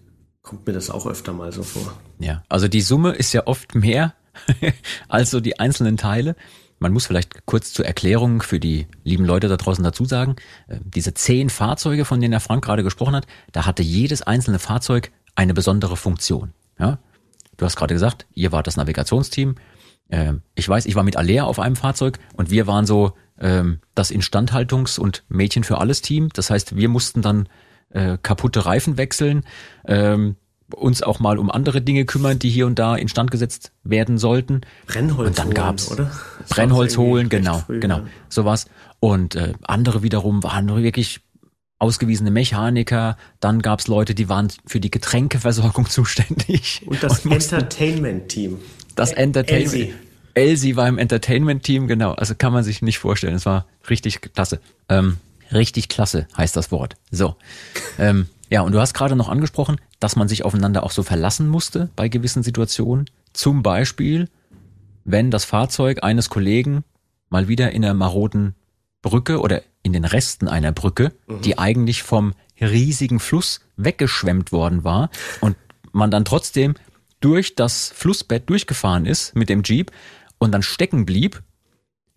Speaker 2: kommt mir das auch öfter mal so vor.
Speaker 3: Ja, also die Summe ist ja oft mehr *laughs* als so die einzelnen Teile. Man muss vielleicht kurz zur Erklärung für die lieben Leute da draußen dazu sagen, äh, diese zehn Fahrzeuge, von denen der Frank gerade gesprochen hat, da hatte jedes einzelne Fahrzeug eine besondere Funktion. Ja? Du hast gerade gesagt, ihr wart das Navigationsteam. Ähm, Ich weiß, ich war mit Alea auf einem Fahrzeug und wir waren so ähm, das Instandhaltungs- und Mädchen für alles Team. Das heißt, wir mussten dann äh, kaputte Reifen wechseln, ähm, uns auch mal um andere Dinge kümmern, die hier und da instand gesetzt werden sollten.
Speaker 2: Brennholz
Speaker 3: Und dann
Speaker 2: holen,
Speaker 3: gab's
Speaker 2: oder? Das
Speaker 3: Brennholz holen, genau,
Speaker 2: früh,
Speaker 3: genau,
Speaker 2: ja.
Speaker 3: sowas. Und äh, andere wiederum waren wirklich ausgewiesene Mechaniker. Dann gab's Leute, die waren für die Getränkeversorgung *laughs* zuständig.
Speaker 2: Und das Entertainment-Team.
Speaker 3: Das Entertainment.
Speaker 2: Elsie.
Speaker 3: Elsie war im Entertainment-Team, genau. Also kann man sich nicht vorstellen. Es war richtig klasse. Ähm, richtig klasse heißt das Wort. So. ähm, ja, und du hast gerade noch angesprochen, dass man sich aufeinander auch so verlassen musste bei gewissen Situationen. Zum Beispiel, wenn das Fahrzeug eines Kollegen mal wieder in einer maroden Brücke oder in den Resten einer Brücke, die eigentlich vom riesigen Fluss weggeschwemmt worden war und man dann trotzdem durch das Flussbett durchgefahren ist mit dem Jeep und dann stecken blieb,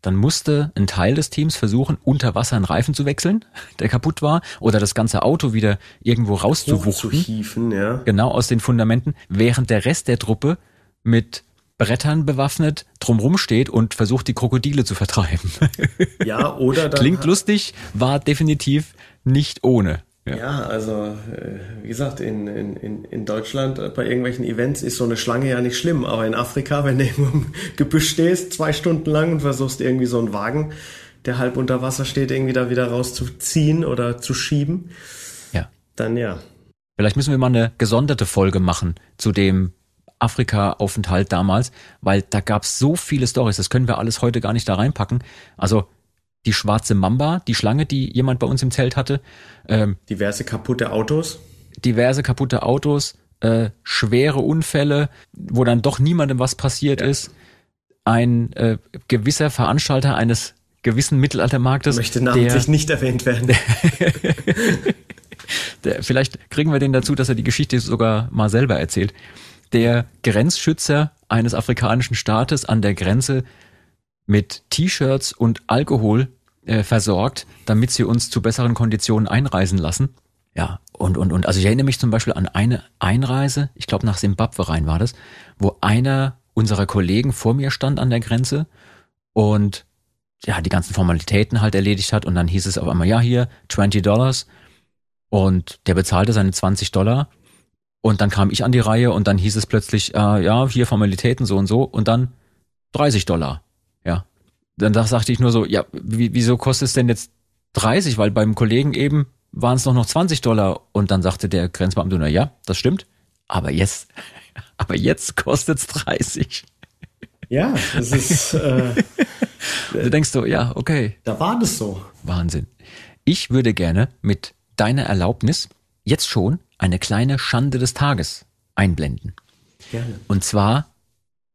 Speaker 3: dann musste ein Teil des Teams versuchen, unter Wasser einen Reifen zu wechseln, *laughs* der kaputt war, oder das ganze Auto wieder irgendwo rauszuwuchten
Speaker 2: ja.
Speaker 3: genau aus den Fundamenten, während der Rest der Truppe mit Brettern bewaffnet drumrum steht und versucht, die Krokodile zu vertreiben.
Speaker 2: Ja, oder *laughs* dann
Speaker 3: Klingt lustig, war definitiv nicht ohne. Ja.
Speaker 2: Ja, also äh, wie gesagt, in, in, in, Deutschland äh, bei irgendwelchen Events ist so eine Schlange ja nicht schlimm, aber in Afrika, *laughs* wenn du irgendwo im Gebüsch stehst, zwei Stunden lang und versuchst irgendwie so einen Wagen, der halb unter Wasser steht, irgendwie da wieder rauszuziehen oder zu schieben,
Speaker 3: ja.
Speaker 2: dann ja.
Speaker 3: Vielleicht müssen wir mal eine gesonderte Folge machen zu dem Afrika-Aufenthalt damals, weil da gab's so viele Stories, das können wir alles heute gar nicht da reinpacken. Also die schwarze Mamba, die Schlange, die jemand bei uns im Zelt hatte, ähm,
Speaker 2: Diverse kaputte Autos.
Speaker 3: diverse kaputte Autos, äh, schwere Unfälle, wo dann doch niemandem was passiert ist. Ein äh, gewisser Veranstalter eines gewissen Mittelaltermarktes,
Speaker 2: Möchte
Speaker 3: der,
Speaker 2: namentlich nicht erwähnt werden. *laughs*
Speaker 3: der, vielleicht kriegen wir den dazu, dass er die Geschichte sogar mal selber erzählt. Der Grenzschützer eines afrikanischen Staates an der Grenze mit T-Shirts und Alkohol äh, versorgt, damit sie uns zu besseren Konditionen einreisen lassen. Ja, und, und, und. Also ich erinnere mich zum Beispiel an eine Einreise, ich glaube nach Simbabwe rein war das, wo einer unserer Kollegen vor mir stand an der Grenze und ja, die ganzen Formalitäten halt erledigt hat und dann hieß es auf einmal, ja, hier, 20 Dollars und der bezahlte seine 20 Dollar und dann kam ich an die Reihe und dann hieß es plötzlich, äh, ja, hier Formalitäten so und so und dann 30 Dollar. Ja. Dann da sagte ich nur so, ja, wie, wieso kostet es denn jetzt 30? Weil beim Kollegen eben waren es noch noch 20 Dollar und dann sagte der Grenzbeamte, na ja, das stimmt, aber jetzt, *laughs* aber jetzt kostet's 30.
Speaker 2: Ja, das ist, äh, *laughs*
Speaker 3: Du denkst so, ja, okay,
Speaker 2: da war das so.
Speaker 3: Wahnsinn. Ich würde gerne mit deiner Erlaubnis jetzt schon eine kleine Schande des Tages einblenden.
Speaker 2: Gerne.
Speaker 3: Und zwar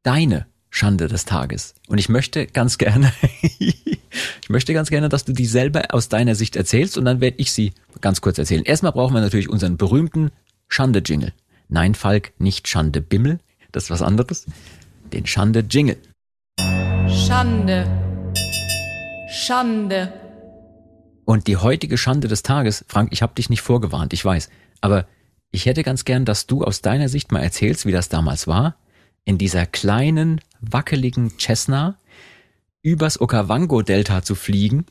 Speaker 3: deine Schande des Tages. Und ich möchte ganz gerne, *laughs* ich möchte ganz gerne, dass du die selber aus deiner Sicht erzählst und dann werde ich sie ganz kurz erzählen. Erstmal brauchen wir natürlich unseren berühmten Schande-Jingle. Nein, Falk, nicht Schande-Bimmel, das ist was anderes. Den Schande-Jingle.
Speaker 8: Schande. Schande.
Speaker 3: Und die heutige Schande des Tages, Frank, ich habe dich nicht vorgewarnt, ich weiß, aber ich hätte ganz gern, dass du aus deiner Sicht mal erzählst, wie das damals war, in dieser kleinen, wackeligen Cessna übers Okavango-Delta zu fliegen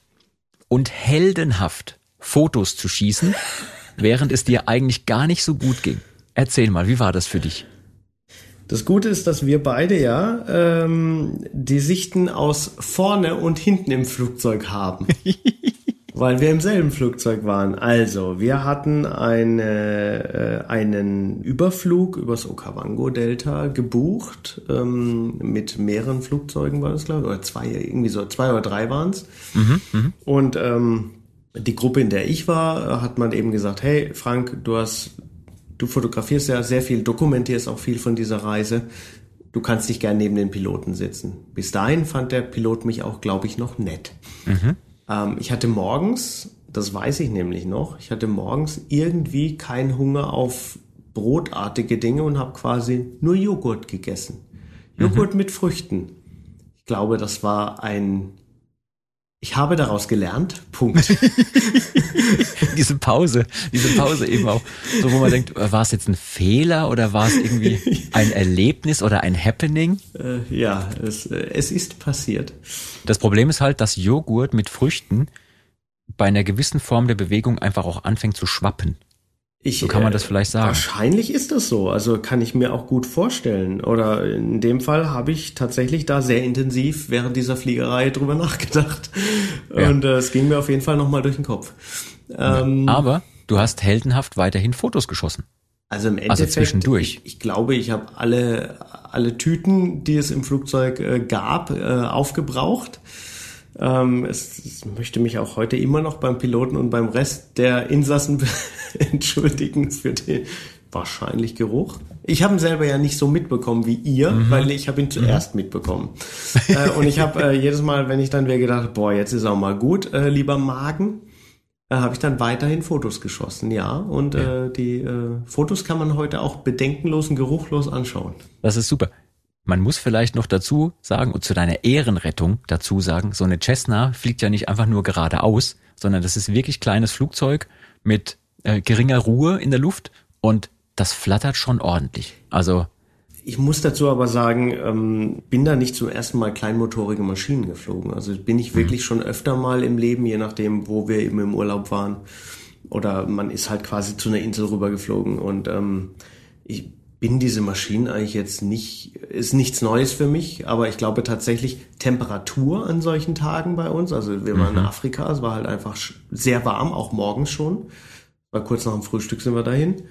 Speaker 3: und heldenhaft Fotos zu schießen, *laughs* während es dir eigentlich gar nicht so gut ging. Erzähl mal, wie war das für dich?
Speaker 2: Das Gute ist, dass wir beide ja ähm, die Sichten aus vorne und hinten im Flugzeug haben. *laughs* weil wir im selben Flugzeug waren. Also, wir hatten eine, äh, einen Überflug übers Okavango-Delta gebucht, ähm, mit mehreren Flugzeugen war das, glaube ich, oder zwei, irgendwie so, zwei oder drei waren es. Mhm, mh. Und ähm, die Gruppe, in der ich war, hat man eben gesagt, hey Frank, du hast, du fotografierst ja sehr viel, dokumentierst auch viel von dieser Reise. Du kannst dich gern neben den Piloten sitzen. Bis dahin fand der Pilot mich auch, glaube ich, noch nett. Mhm. Ähm, ich hatte morgens, das weiß ich nämlich noch, ich hatte morgens irgendwie keinen Hunger auf brotartige Dinge und habe quasi nur Joghurt gegessen. Joghurt mhm. mit Früchten. Ich glaube, das war ein ich habe daraus gelernt. Punkt. *laughs*
Speaker 3: diese Pause, diese Pause eben auch, so wo man denkt, war es jetzt ein Fehler oder war es irgendwie ein Erlebnis oder ein Happening?
Speaker 2: Äh, ja, es, äh, es ist passiert.
Speaker 3: Das Problem ist halt, dass Joghurt mit Früchten bei einer gewissen Form der Bewegung einfach auch anfängt zu schwappen. Ich, so kann man das vielleicht sagen.
Speaker 2: Wahrscheinlich ist das so. Also kann ich mir auch gut vorstellen. Oder in dem Fall habe ich tatsächlich da sehr intensiv während dieser Fliegerei drüber *laughs* nachgedacht. Ja. Und äh, es ging mir auf jeden Fall nochmal durch den Kopf.
Speaker 3: Ähm, Aber du hast heldenhaft weiterhin Fotos geschossen.
Speaker 2: Also im also Endeffekt, also zwischendurch. Ich, ich glaube, ich habe alle, alle Tüten, die es im Flugzeug äh, gab, äh, aufgebraucht. Ähm, es, es möchte mich auch heute immer noch beim Piloten und beim Rest der Insassen *laughs* entschuldigen für den wahrscheinlich Geruch. Ich habe ihn selber ja nicht so mitbekommen wie ihr, mhm. weil ich habe ihn zuerst mhm. mitbekommen. äh, und ich habe äh, jedes Mal, wenn ich dann wäre gedacht, boah, jetzt ist auch mal gut, äh, lieber Magen, äh, habe ich dann weiterhin Fotos geschossen, ja. Und ja. Äh, die äh, Fotos kann man heute auch bedenkenlos und geruchlos anschauen.
Speaker 3: Das ist super. Man muss vielleicht noch dazu sagen und zu deiner Ehrenrettung dazu sagen, so eine Cessna fliegt ja nicht einfach nur geradeaus, sondern das ist wirklich kleines Flugzeug mit äh, geringer Ruhe in der Luft und das flattert schon ordentlich. Also
Speaker 2: ich muss dazu aber sagen, ähm, bin da nicht zum ersten Mal kleinmotorige Maschinen geflogen. Also bin ich wirklich schon öfter mal im Leben, je nachdem, wo wir eben im Urlaub waren. Oder man ist halt quasi zu einer Insel rübergeflogen. Und ähm, ich bin diese Maschinen eigentlich jetzt nicht, ist nichts Neues für mich, aber ich glaube tatsächlich Temperatur an solchen Tagen bei uns, also wir waren mhm. in Afrika, es war halt einfach sehr warm, auch morgens schon, war kurz nach dem Frühstück sind wir dahin.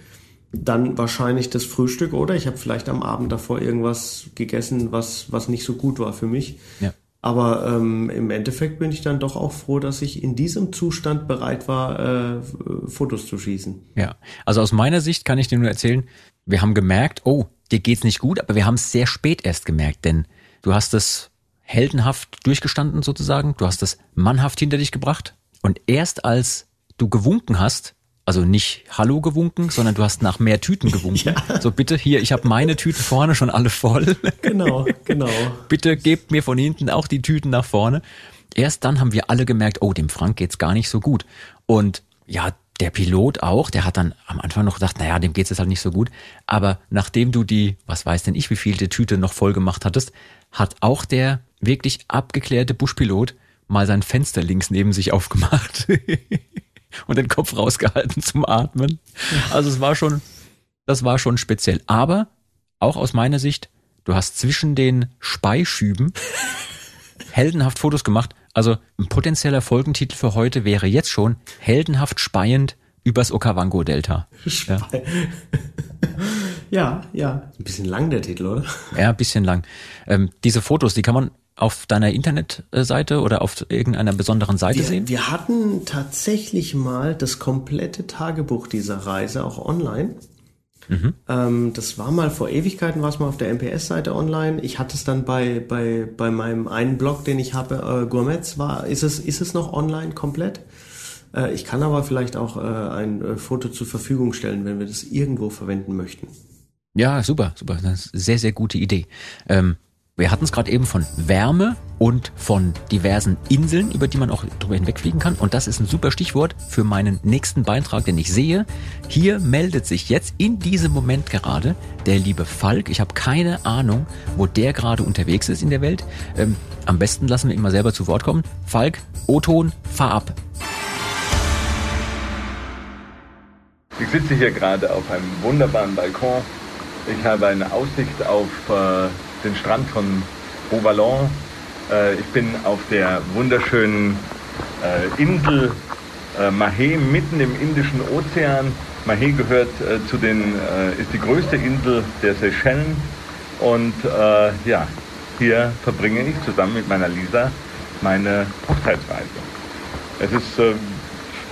Speaker 2: Dann wahrscheinlich das Frühstück, oder? Ich habe vielleicht am Abend davor irgendwas gegessen, was, was nicht so gut war für mich. Ja. Aber ähm, im Endeffekt bin ich dann doch auch froh, dass ich in diesem Zustand bereit war, äh, Fotos zu schießen.
Speaker 3: Ja, also aus meiner Sicht kann ich dir nur erzählen, wir haben gemerkt, oh, dir geht's nicht gut, aber wir haben es sehr spät erst gemerkt, denn du hast es heldenhaft durchgestanden sozusagen, du hast es mannhaft hinter dich gebracht und erst als du gewunken hast, also nicht Hallo gewunken, sondern du hast nach mehr Tüten gewunken. *laughs* Ja. So bitte hier, ich habe meine Tüten vorne schon alle voll. *laughs*
Speaker 2: Genau, genau.
Speaker 3: bitte gebt mir von hinten auch die Tüten nach vorne. Erst dann haben wir alle gemerkt, oh, dem Frank geht's gar nicht so gut. Und ja, der Pilot auch, der hat dann am Anfang noch gedacht, naja, dem geht's jetzt halt nicht so gut. Aber nachdem du die, was weiß denn ich, wie viel die Tüte noch voll gemacht hattest, hat auch der wirklich abgeklärte Buschpilot mal sein Fenster links neben sich *laughs* aufgemacht und den Kopf rausgehalten zum Atmen. Also es war schon, das war schon speziell. Aber auch aus meiner Sicht, du hast zwischen den Speischüben *laughs* heldenhaft Fotos gemacht. Also ein potenzieller Folgentitel für heute wäre jetzt schon heldenhaft speiend übers Okavango-Delta.
Speaker 2: Ja. *laughs* ja, ja. Ein bisschen lang der Titel, oder?
Speaker 3: Ja, ein bisschen lang. Ähm, diese Fotos, die kann man auf deiner Internetseite oder auf irgendeiner besonderen Seite
Speaker 2: wir,
Speaker 3: sehen?
Speaker 2: Wir hatten tatsächlich mal das komplette Tagebuch dieser Reise auch online. Mhm. Ähm, das war mal vor Ewigkeiten, war es mal auf der MPS-Seite online. Ich hatte es dann bei, bei, bei meinem einen Blog, den ich habe, äh, Gourmets, war, ist es, ist es noch online komplett? Äh, ich kann aber vielleicht auch äh, ein äh, Foto zur Verfügung stellen, wenn wir das irgendwo verwenden möchten.
Speaker 3: Ja, super, super. Das ist eine sehr, sehr gute Idee. Ähm, wir hatten es gerade eben von Wärme und von diversen Inseln, über die man auch drüber hinwegfliegen kann. Und das ist ein super Stichwort für meinen nächsten Beitrag, den ich sehe. Hier meldet sich jetzt in diesem Moment gerade der liebe Falk. Ich habe keine Ahnung, wo der gerade unterwegs ist in der Welt. Ähm, am besten lassen wir ihn mal selber zu Wort kommen. Falk, O-Ton, fahr ab.
Speaker 5: Ich sitze hier gerade auf einem wunderbaren Balkon. Ich habe eine Aussicht auf äh, den Strand von Beauvallon. Äh, ich bin auf der wunderschönen äh, Insel äh, Mahé mitten im Indischen Ozean. Mahé gehört äh, zu den, äh, ist die größte Insel der Seychellen. Und äh, ja, hier verbringe ich zusammen mit meiner Lisa meine Hochzeitsreise. Es ist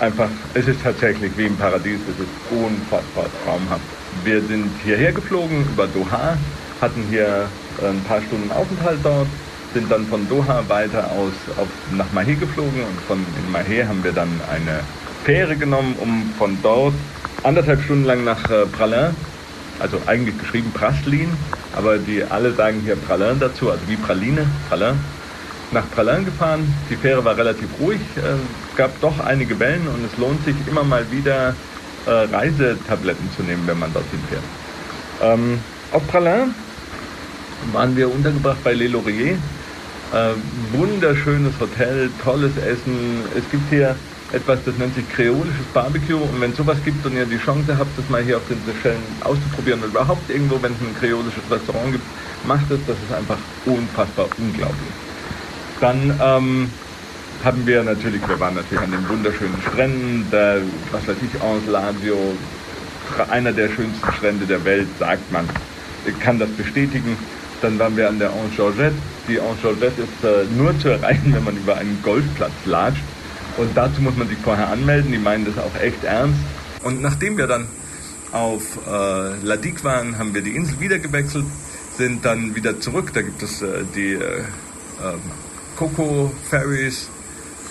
Speaker 5: einfach, es ist tatsächlich wie im Paradies, es ist unfassbar traumhaft. Wir sind hierher geflogen über Doha, hatten hier ein paar Stunden Aufenthalt dort, sind dann von Doha weiter aus auf, nach Mahé geflogen und von in Mahé haben wir dann eine Fähre genommen, um von dort anderthalb Stunden lang nach äh, Pralin, also eigentlich geschrieben Praslin, aber die alle sagen hier Pralin dazu, also wie Praline, Pralin, nach Pralin gefahren. Die Fähre war relativ ruhig, äh, gab doch einige Wellen und es lohnt sich immer mal wieder äh, Reisetabletten zu nehmen, wenn man dorthin fährt. Ähm, auf Pralin waren wir untergebracht bei Le Laurier. Äh, wunderschönes Hotel, tolles Essen. Es gibt hier etwas, das nennt sich kreolisches Barbecue. Und wenn es sowas gibt und ihr die Chance habt, das mal hier auf den Seychellen auszuprobieren oder überhaupt irgendwo, wenn es ein kreolisches Restaurant gibt, macht es. Das ist einfach unfassbar unglaublich. Dann ähm, haben wir natürlich, wir waren natürlich an den wunderschönen Stränden, der, was weiß ich, Anse Lavio, einer der schönsten Strände der Welt, sagt man. Ich kann das bestätigen. Dann waren wir an der Anse Georgette. Die Anse Georgette ist äh, nur zu erreichen, wenn man über einen Golfplatz latscht. Und dazu muss man sich vorher anmelden. Die meinen das auch echt ernst. Und nachdem wir dann auf äh, Ladik waren, haben wir die Insel wieder gewechselt, sind dann wieder zurück. Da gibt es äh, die äh, ähm, Coco Ferries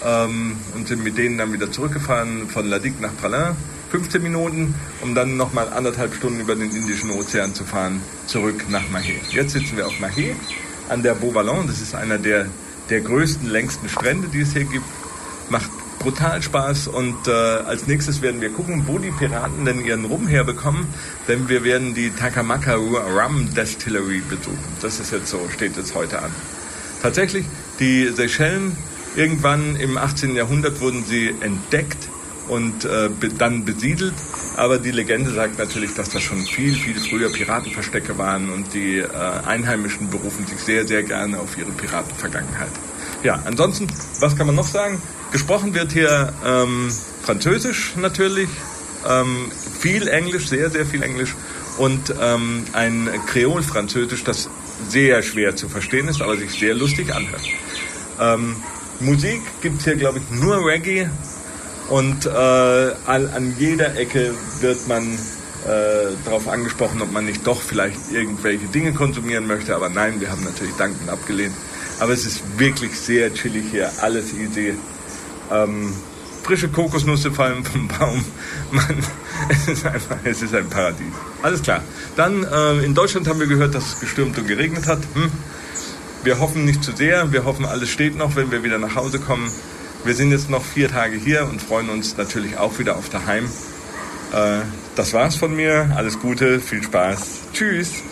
Speaker 5: ähm, und sind mit denen dann wieder zurückgefahren von Ladik nach Pralin 15 Minuten, um dann nochmal anderthalb Stunden über den Indischen Ozean zu fahren, zurück nach Mahé. Jetzt sitzen wir auf Mahé an der Beauvallon. Das ist einer der, der größten, längsten Strände, die es hier gibt. Macht brutal Spaß und äh, als nächstes werden wir gucken, wo die Piraten denn ihren Rum herbekommen, denn wir werden die Takamaka Rum Distillery besuchen. Das ist jetzt so, steht jetzt heute an. Tatsächlich, die Seychellen, irgendwann im 18. Jahrhundert wurden sie entdeckt und äh, dann besiedelt. Aber die Legende sagt natürlich, dass das schon viel, viel früher Piratenverstecke waren und die äh, Einheimischen berufen sich sehr, sehr gerne auf ihre Piratenvergangenheit. Ja, ansonsten, was kann man noch sagen? Gesprochen wird hier ähm, Französisch natürlich, ähm, viel Englisch, sehr, sehr viel Englisch und ähm, ein Kreol-Französisch, das sehr schwer zu verstehen ist, aber sich sehr lustig anhört. Ähm, Musik gibt es hier, glaube ich, nur Reggae und äh, an, jeder Ecke wird man äh, darauf angesprochen, ob man nicht doch vielleicht irgendwelche Dinge konsumieren möchte. Aber nein, wir haben natürlich dankend abgelehnt. Aber es ist wirklich sehr chillig hier, alles easy. Ähm, frische Kokosnüsse fallen vom *laughs* Baum. Man, es ist einfach, es ist ein Paradies. Alles klar. Dann äh, in Deutschland haben wir gehört, dass es gestürmt und geregnet hat. Hm. Wir hoffen nicht zu sehr. Wir hoffen, alles steht noch, wenn wir wieder nach Hause kommen. Wir sind jetzt noch vier Tage hier und freuen uns natürlich auch wieder auf daheim. Äh, das war's von mir. Alles Gute, viel Spaß. Tschüss.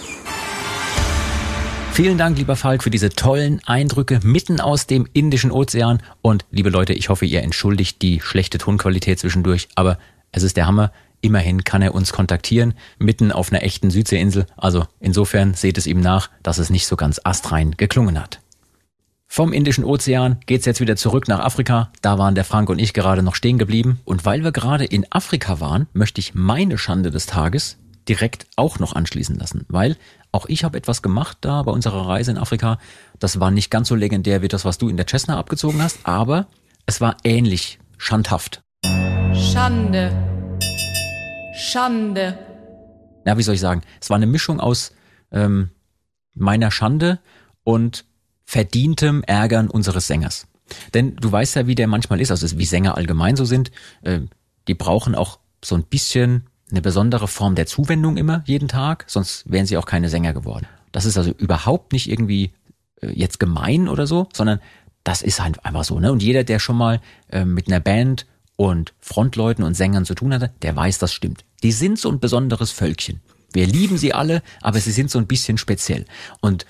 Speaker 3: Vielen Dank, lieber Falk, für diese tollen Eindrücke mitten aus dem Indischen Ozean. Und liebe Leute, ich hoffe, ihr entschuldigt die schlechte Tonqualität zwischendurch, aber es ist der Hammer. Immerhin kann er uns kontaktieren, mitten auf einer echten Südseeinsel. Also insofern seht es ihm nach, dass es nicht so ganz astrein geklungen hat. Vom Indischen Ozean geht's jetzt wieder zurück nach Afrika. Da waren der Frank und ich gerade noch stehen geblieben. Und weil wir gerade in Afrika waren, möchte ich meine Schande des Tages direkt auch noch anschließen lassen. Weil auch ich habe etwas gemacht da bei unserer Reise in Afrika. Das war nicht ganz so legendär wie das, was du in der Cessna abgezogen hast, aber es war ähnlich schandhaft.
Speaker 8: Schande. Schande.
Speaker 3: na, wie soll ich sagen, es war eine Mischung aus ähm, meiner Schande und verdientem Ärgern unseres Sängers. Denn du weißt ja, wie der manchmal ist, also wie Sänger allgemein so sind, äh, die brauchen auch so ein bisschen eine besondere Form der Zuwendung immer jeden Tag, sonst wären sie auch keine Sänger geworden. Das ist also überhaupt nicht irgendwie äh, jetzt gemein oder so, sondern das ist halt einfach so. Ne? Und jeder, der schon mal äh, mit einer Band und Frontleuten und Sängern zu tun hatte, der weiß, das stimmt. Die sind so ein besonderes Völkchen. Wir lieben sie alle, aber sie sind so ein bisschen speziell. Und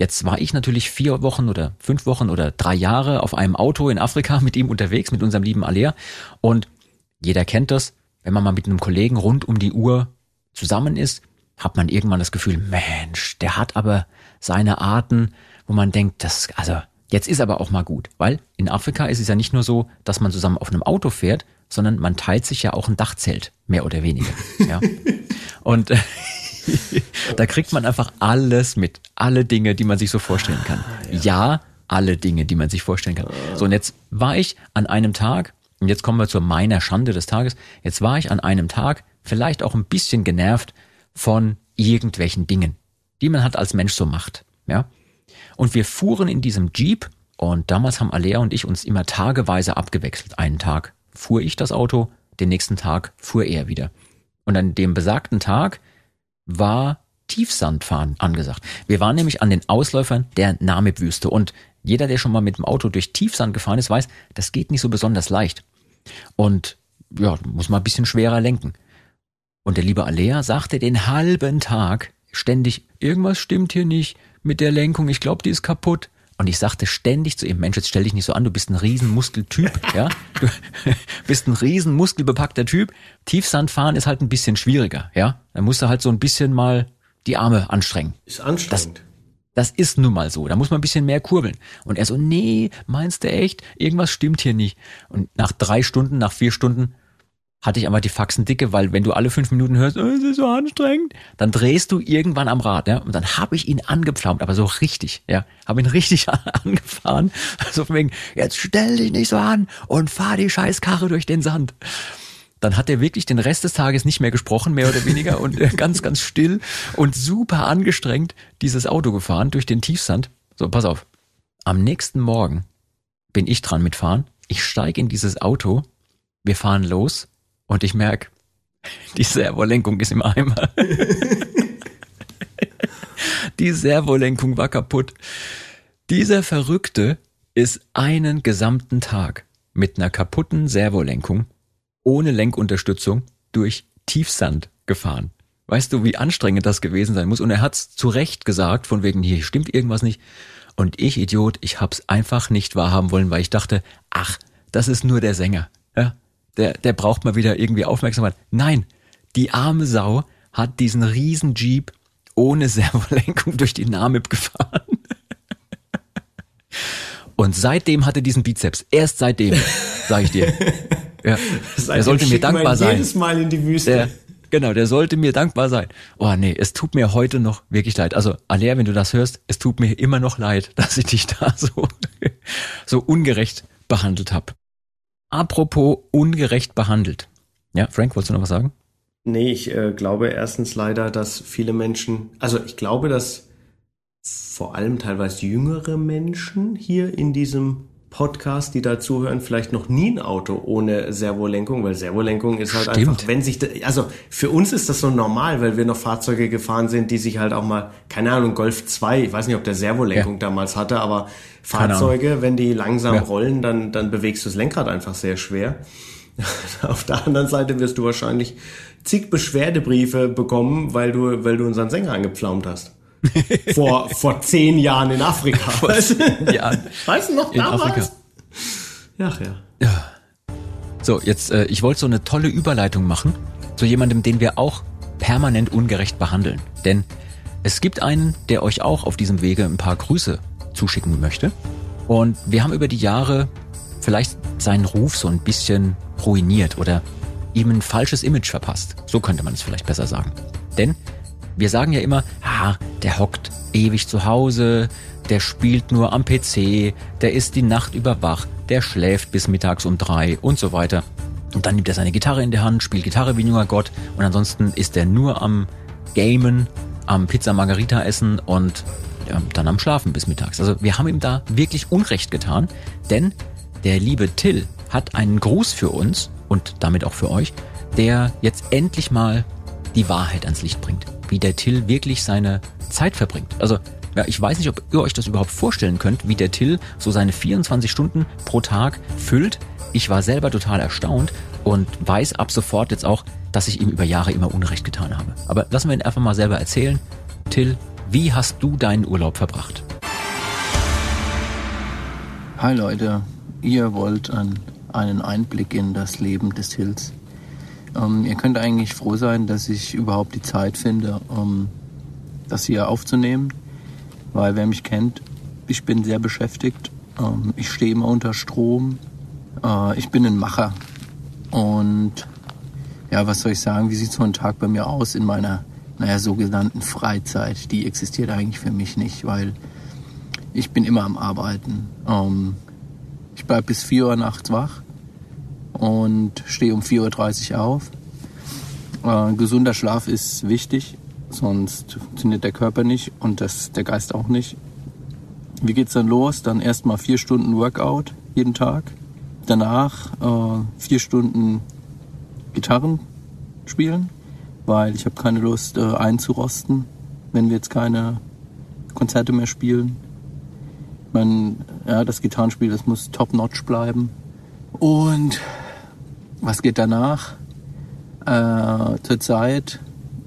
Speaker 3: Jetzt war ich natürlich vier Wochen oder fünf Wochen oder drei Jahre auf einem Auto in Afrika mit ihm unterwegs, mit unserem lieben Alea. Und jeder kennt das, wenn man mal mit einem Kollegen rund um die Uhr zusammen ist, hat man irgendwann das Gefühl, Mensch, der hat aber seine Arten, wo man denkt, das, also, jetzt ist aber auch mal gut. Weil in Afrika ist es ja nicht nur so, dass man zusammen auf einem Auto fährt, sondern man teilt sich ja auch ein Dachzelt, mehr oder weniger. Ja. *laughs* Und *laughs* da kriegt man einfach alles mit. Alle Dinge, die man sich so vorstellen kann. Ah, ja. ja, alle Dinge, die man sich vorstellen kann. So, und jetzt war ich an einem Tag, und jetzt kommen wir zu meiner Schande des Tages, jetzt war ich an einem Tag vielleicht auch ein bisschen genervt von irgendwelchen Dingen, die man halt als Mensch so macht. Ja? Und wir fuhren in diesem Jeep und damals haben Alea und ich uns immer tageweise abgewechselt. Einen Tag fuhr ich das Auto, den nächsten Tag fuhr er wieder. Und an dem besagten Tag war Tiefsandfahren angesagt. Wir waren nämlich an den Ausläufern der Namib-Wüste und jeder, der schon mal mit dem Auto durch Tiefsand gefahren ist, weiß, das geht nicht so besonders leicht. Und ja, muss mal ein bisschen schwerer lenken. Und der liebe Alea sagte den halben Tag ständig, irgendwas stimmt hier nicht mit der Lenkung, ich glaube, die ist kaputt. Und ich sagte ständig zu ihm, Mensch, jetzt stell dich nicht so an, du bist ein Riesenmuskeltyp, *laughs* ja. Du *laughs* bist ein Riesenmuskelbepackter Typ. Tiefsandfahren ist halt ein bisschen schwieriger, ja. Da musst du halt so ein bisschen mal die Arme anstrengen.
Speaker 2: Ist anstrengend.
Speaker 3: Das, das ist nun mal so. Da muss man ein bisschen mehr kurbeln. Und er so, nee, meinst du echt? Irgendwas stimmt hier nicht. Und nach drei Stunden, nach vier Stunden hatte ich einfach die Faxen dicke, weil wenn du alle fünf Minuten hörst, oh, es ist so anstrengend, dann drehst du irgendwann am Rad, ja, und dann habe ich ihn angepflaumt, aber so richtig, ja, habe ihn richtig *laughs* angefahren, so von wegen, jetzt stell dich nicht so an und fahr die Scheißkarre durch den Sand. Dann hat er wirklich den Rest des Tages nicht mehr gesprochen, mehr oder weniger, und *laughs* ganz, ganz still und super angestrengt dieses Auto gefahren durch den Tiefsand. So, pass auf. Am nächsten Morgen bin ich dran mitfahren. Ich steige in dieses Auto, wir fahren los und ich merke, die Servolenkung ist im Eimer. *laughs* die Servolenkung war kaputt. Dieser Verrückte ist einen gesamten Tag mit einer kaputten Servolenkung ohne Lenkunterstützung durch Tiefsand gefahren. Weißt du, wie anstrengend das gewesen sein muss? Und er hat's zu Recht gesagt, von wegen, hier stimmt irgendwas nicht. Und ich, Idiot, ich hab's einfach nicht wahrhaben wollen, weil ich dachte, ach, das ist nur der Sänger. Der, der braucht mal wieder irgendwie Aufmerksamkeit. Nein, die arme Sau hat diesen riesen Jeep ohne *laughs* Servolenkung durch die Namib gefahren. Und seitdem hat er diesen Bizeps. Erst seitdem, sage ich dir. Ja, *laughs* er sollte mir dankbar sein.
Speaker 2: Jedes Mal in die Wüste.
Speaker 3: Der, genau, der sollte mir dankbar sein. Oh nee, es tut mir heute noch wirklich leid. Also Alea, wenn du das hörst, es tut mir immer noch leid, *laughs* dass ich dich da so so ungerecht behandelt habe. Apropos ungerecht behandelt. Ja, Frank, wolltest du noch was sagen?
Speaker 2: Nee, ich äh, glaube erstens leider, dass viele Menschen, also ich glaube, dass vor allem teilweise jüngere Menschen hier in diesem Podcast, die da zuhören, vielleicht noch nie ein Auto ohne Servolenkung, weil Servolenkung ist halt
Speaker 3: Stimmt.
Speaker 2: einfach, wenn sich, da, also für uns ist das so normal, weil wir noch Fahrzeuge gefahren sind, die sich halt auch mal, keine Ahnung, Golf 2, ich weiß nicht, ob der Servolenkung ja. damals hatte, aber Fahrzeuge, wenn die langsam ja. rollen, dann, dann bewegst du das Lenkrad einfach sehr schwer. *laughs* Auf der anderen Seite wirst du wahrscheinlich zig Beschwerdebriefe bekommen, weil du, weil du unseren Sänger angepflaumt hast. *laughs* vor, vor zehn Jahren in Afrika. *laughs* Vor zehn Jahren. Weißt du noch
Speaker 3: in damals? Afrika.
Speaker 2: Ach ja.
Speaker 3: ja. So, jetzt, äh, ich wollte so eine tolle Überleitung machen zu jemandem, den wir auch permanent ungerecht behandeln. Denn es gibt einen, der euch auch auf diesem Wege ein paar Grüße zuschicken möchte. Und wir haben über die Jahre vielleicht seinen Ruf so ein bisschen ruiniert oder ihm ein falsches Image verpasst. So könnte man es vielleicht besser sagen. Denn wir sagen ja immer, ah, der hockt ewig zu Hause, der spielt nur am PC, der ist die Nacht über wach, der schläft bis mittags um drei und so weiter. Und dann nimmt er seine Gitarre in der Hand, spielt Gitarre wie ein junger Gott und ansonsten ist er nur am Gamen, am Pizza Margarita essen und ja, dann am Schlafen bis mittags. Also wir haben ihm da wirklich Unrecht getan, denn der liebe Till hat einen Gruß für uns und damit auch für euch, der jetzt endlich mal die Wahrheit ans Licht bringt, wie der Till wirklich seine Zeit verbringt. Also ja, ich weiß nicht, ob ihr euch das überhaupt vorstellen könnt, wie der Till so seine 24 Stunden pro Tag füllt. Ich war selber total erstaunt und weiß ab sofort jetzt auch, dass ich ihm über Jahre immer Unrecht getan habe. Aber lassen wir ihn einfach mal selber erzählen. Till, wie hast du deinen Urlaub verbracht?
Speaker 4: Hi Leute, ihr wollt ein, einen Einblick in das Leben des Tills. Ähm, ihr könnt eigentlich froh sein, dass ich überhaupt die Zeit finde, um das hier aufzunehmen, weil wer mich kennt, ich bin sehr beschäftigt. Ähm, ich stehe immer unter Strom. Äh, ich bin ein Macher. Und ja, was soll ich sagen, wie sieht so ein Tag bei mir aus in meiner, naja, sogenannten Freizeit? Die existiert eigentlich für mich nicht, weil ich bin immer am Arbeiten. Ähm, ich bleibe bis 4 Uhr nachts wach und stehe um 4.30 Uhr auf. Äh, gesunder Schlaf ist wichtig, sonst funktioniert der Körper nicht und das, der Geist auch nicht. Wie geht's dann los? Dann erstmal vier Stunden Workout jeden Tag. Danach äh, vier Stunden Gitarren spielen, weil ich habe keine Lust äh, einzurosten, wenn wir jetzt keine Konzerte mehr spielen. Man, ja, das Gitarrenspiel, das muss top-notch bleiben. Und was geht danach? Äh, zurzeit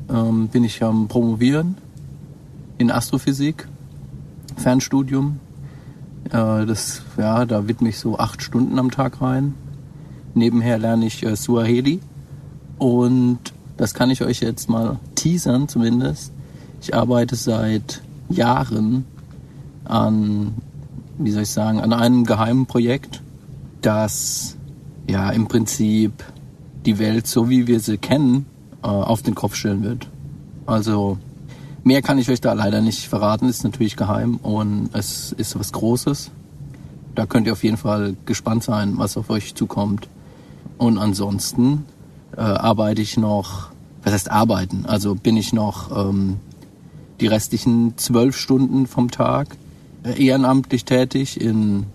Speaker 4: ähm, bin ich am Promovieren in Astrophysik, Fernstudium. Äh, das, ja, da widme ich so acht Stunden am Tag rein. Nebenher lerne ich äh, Suaheli und das kann ich euch jetzt mal teasern zumindest. Ich arbeite seit Jahren an, wie soll ich sagen, an einem geheimen Projekt, das ja im Prinzip die Welt, so wie wir sie kennen, äh, auf den Kopf stellen wird. Also mehr kann ich euch da leider nicht verraten, ist natürlich geheim und es ist was Großes. Da könnt ihr auf jeden Fall gespannt sein, was auf euch zukommt. Und ansonsten äh, arbeite ich noch, was heißt arbeiten? Also bin ich noch ähm, die restlichen zwölf Stunden vom Tag äh, ehrenamtlich tätig in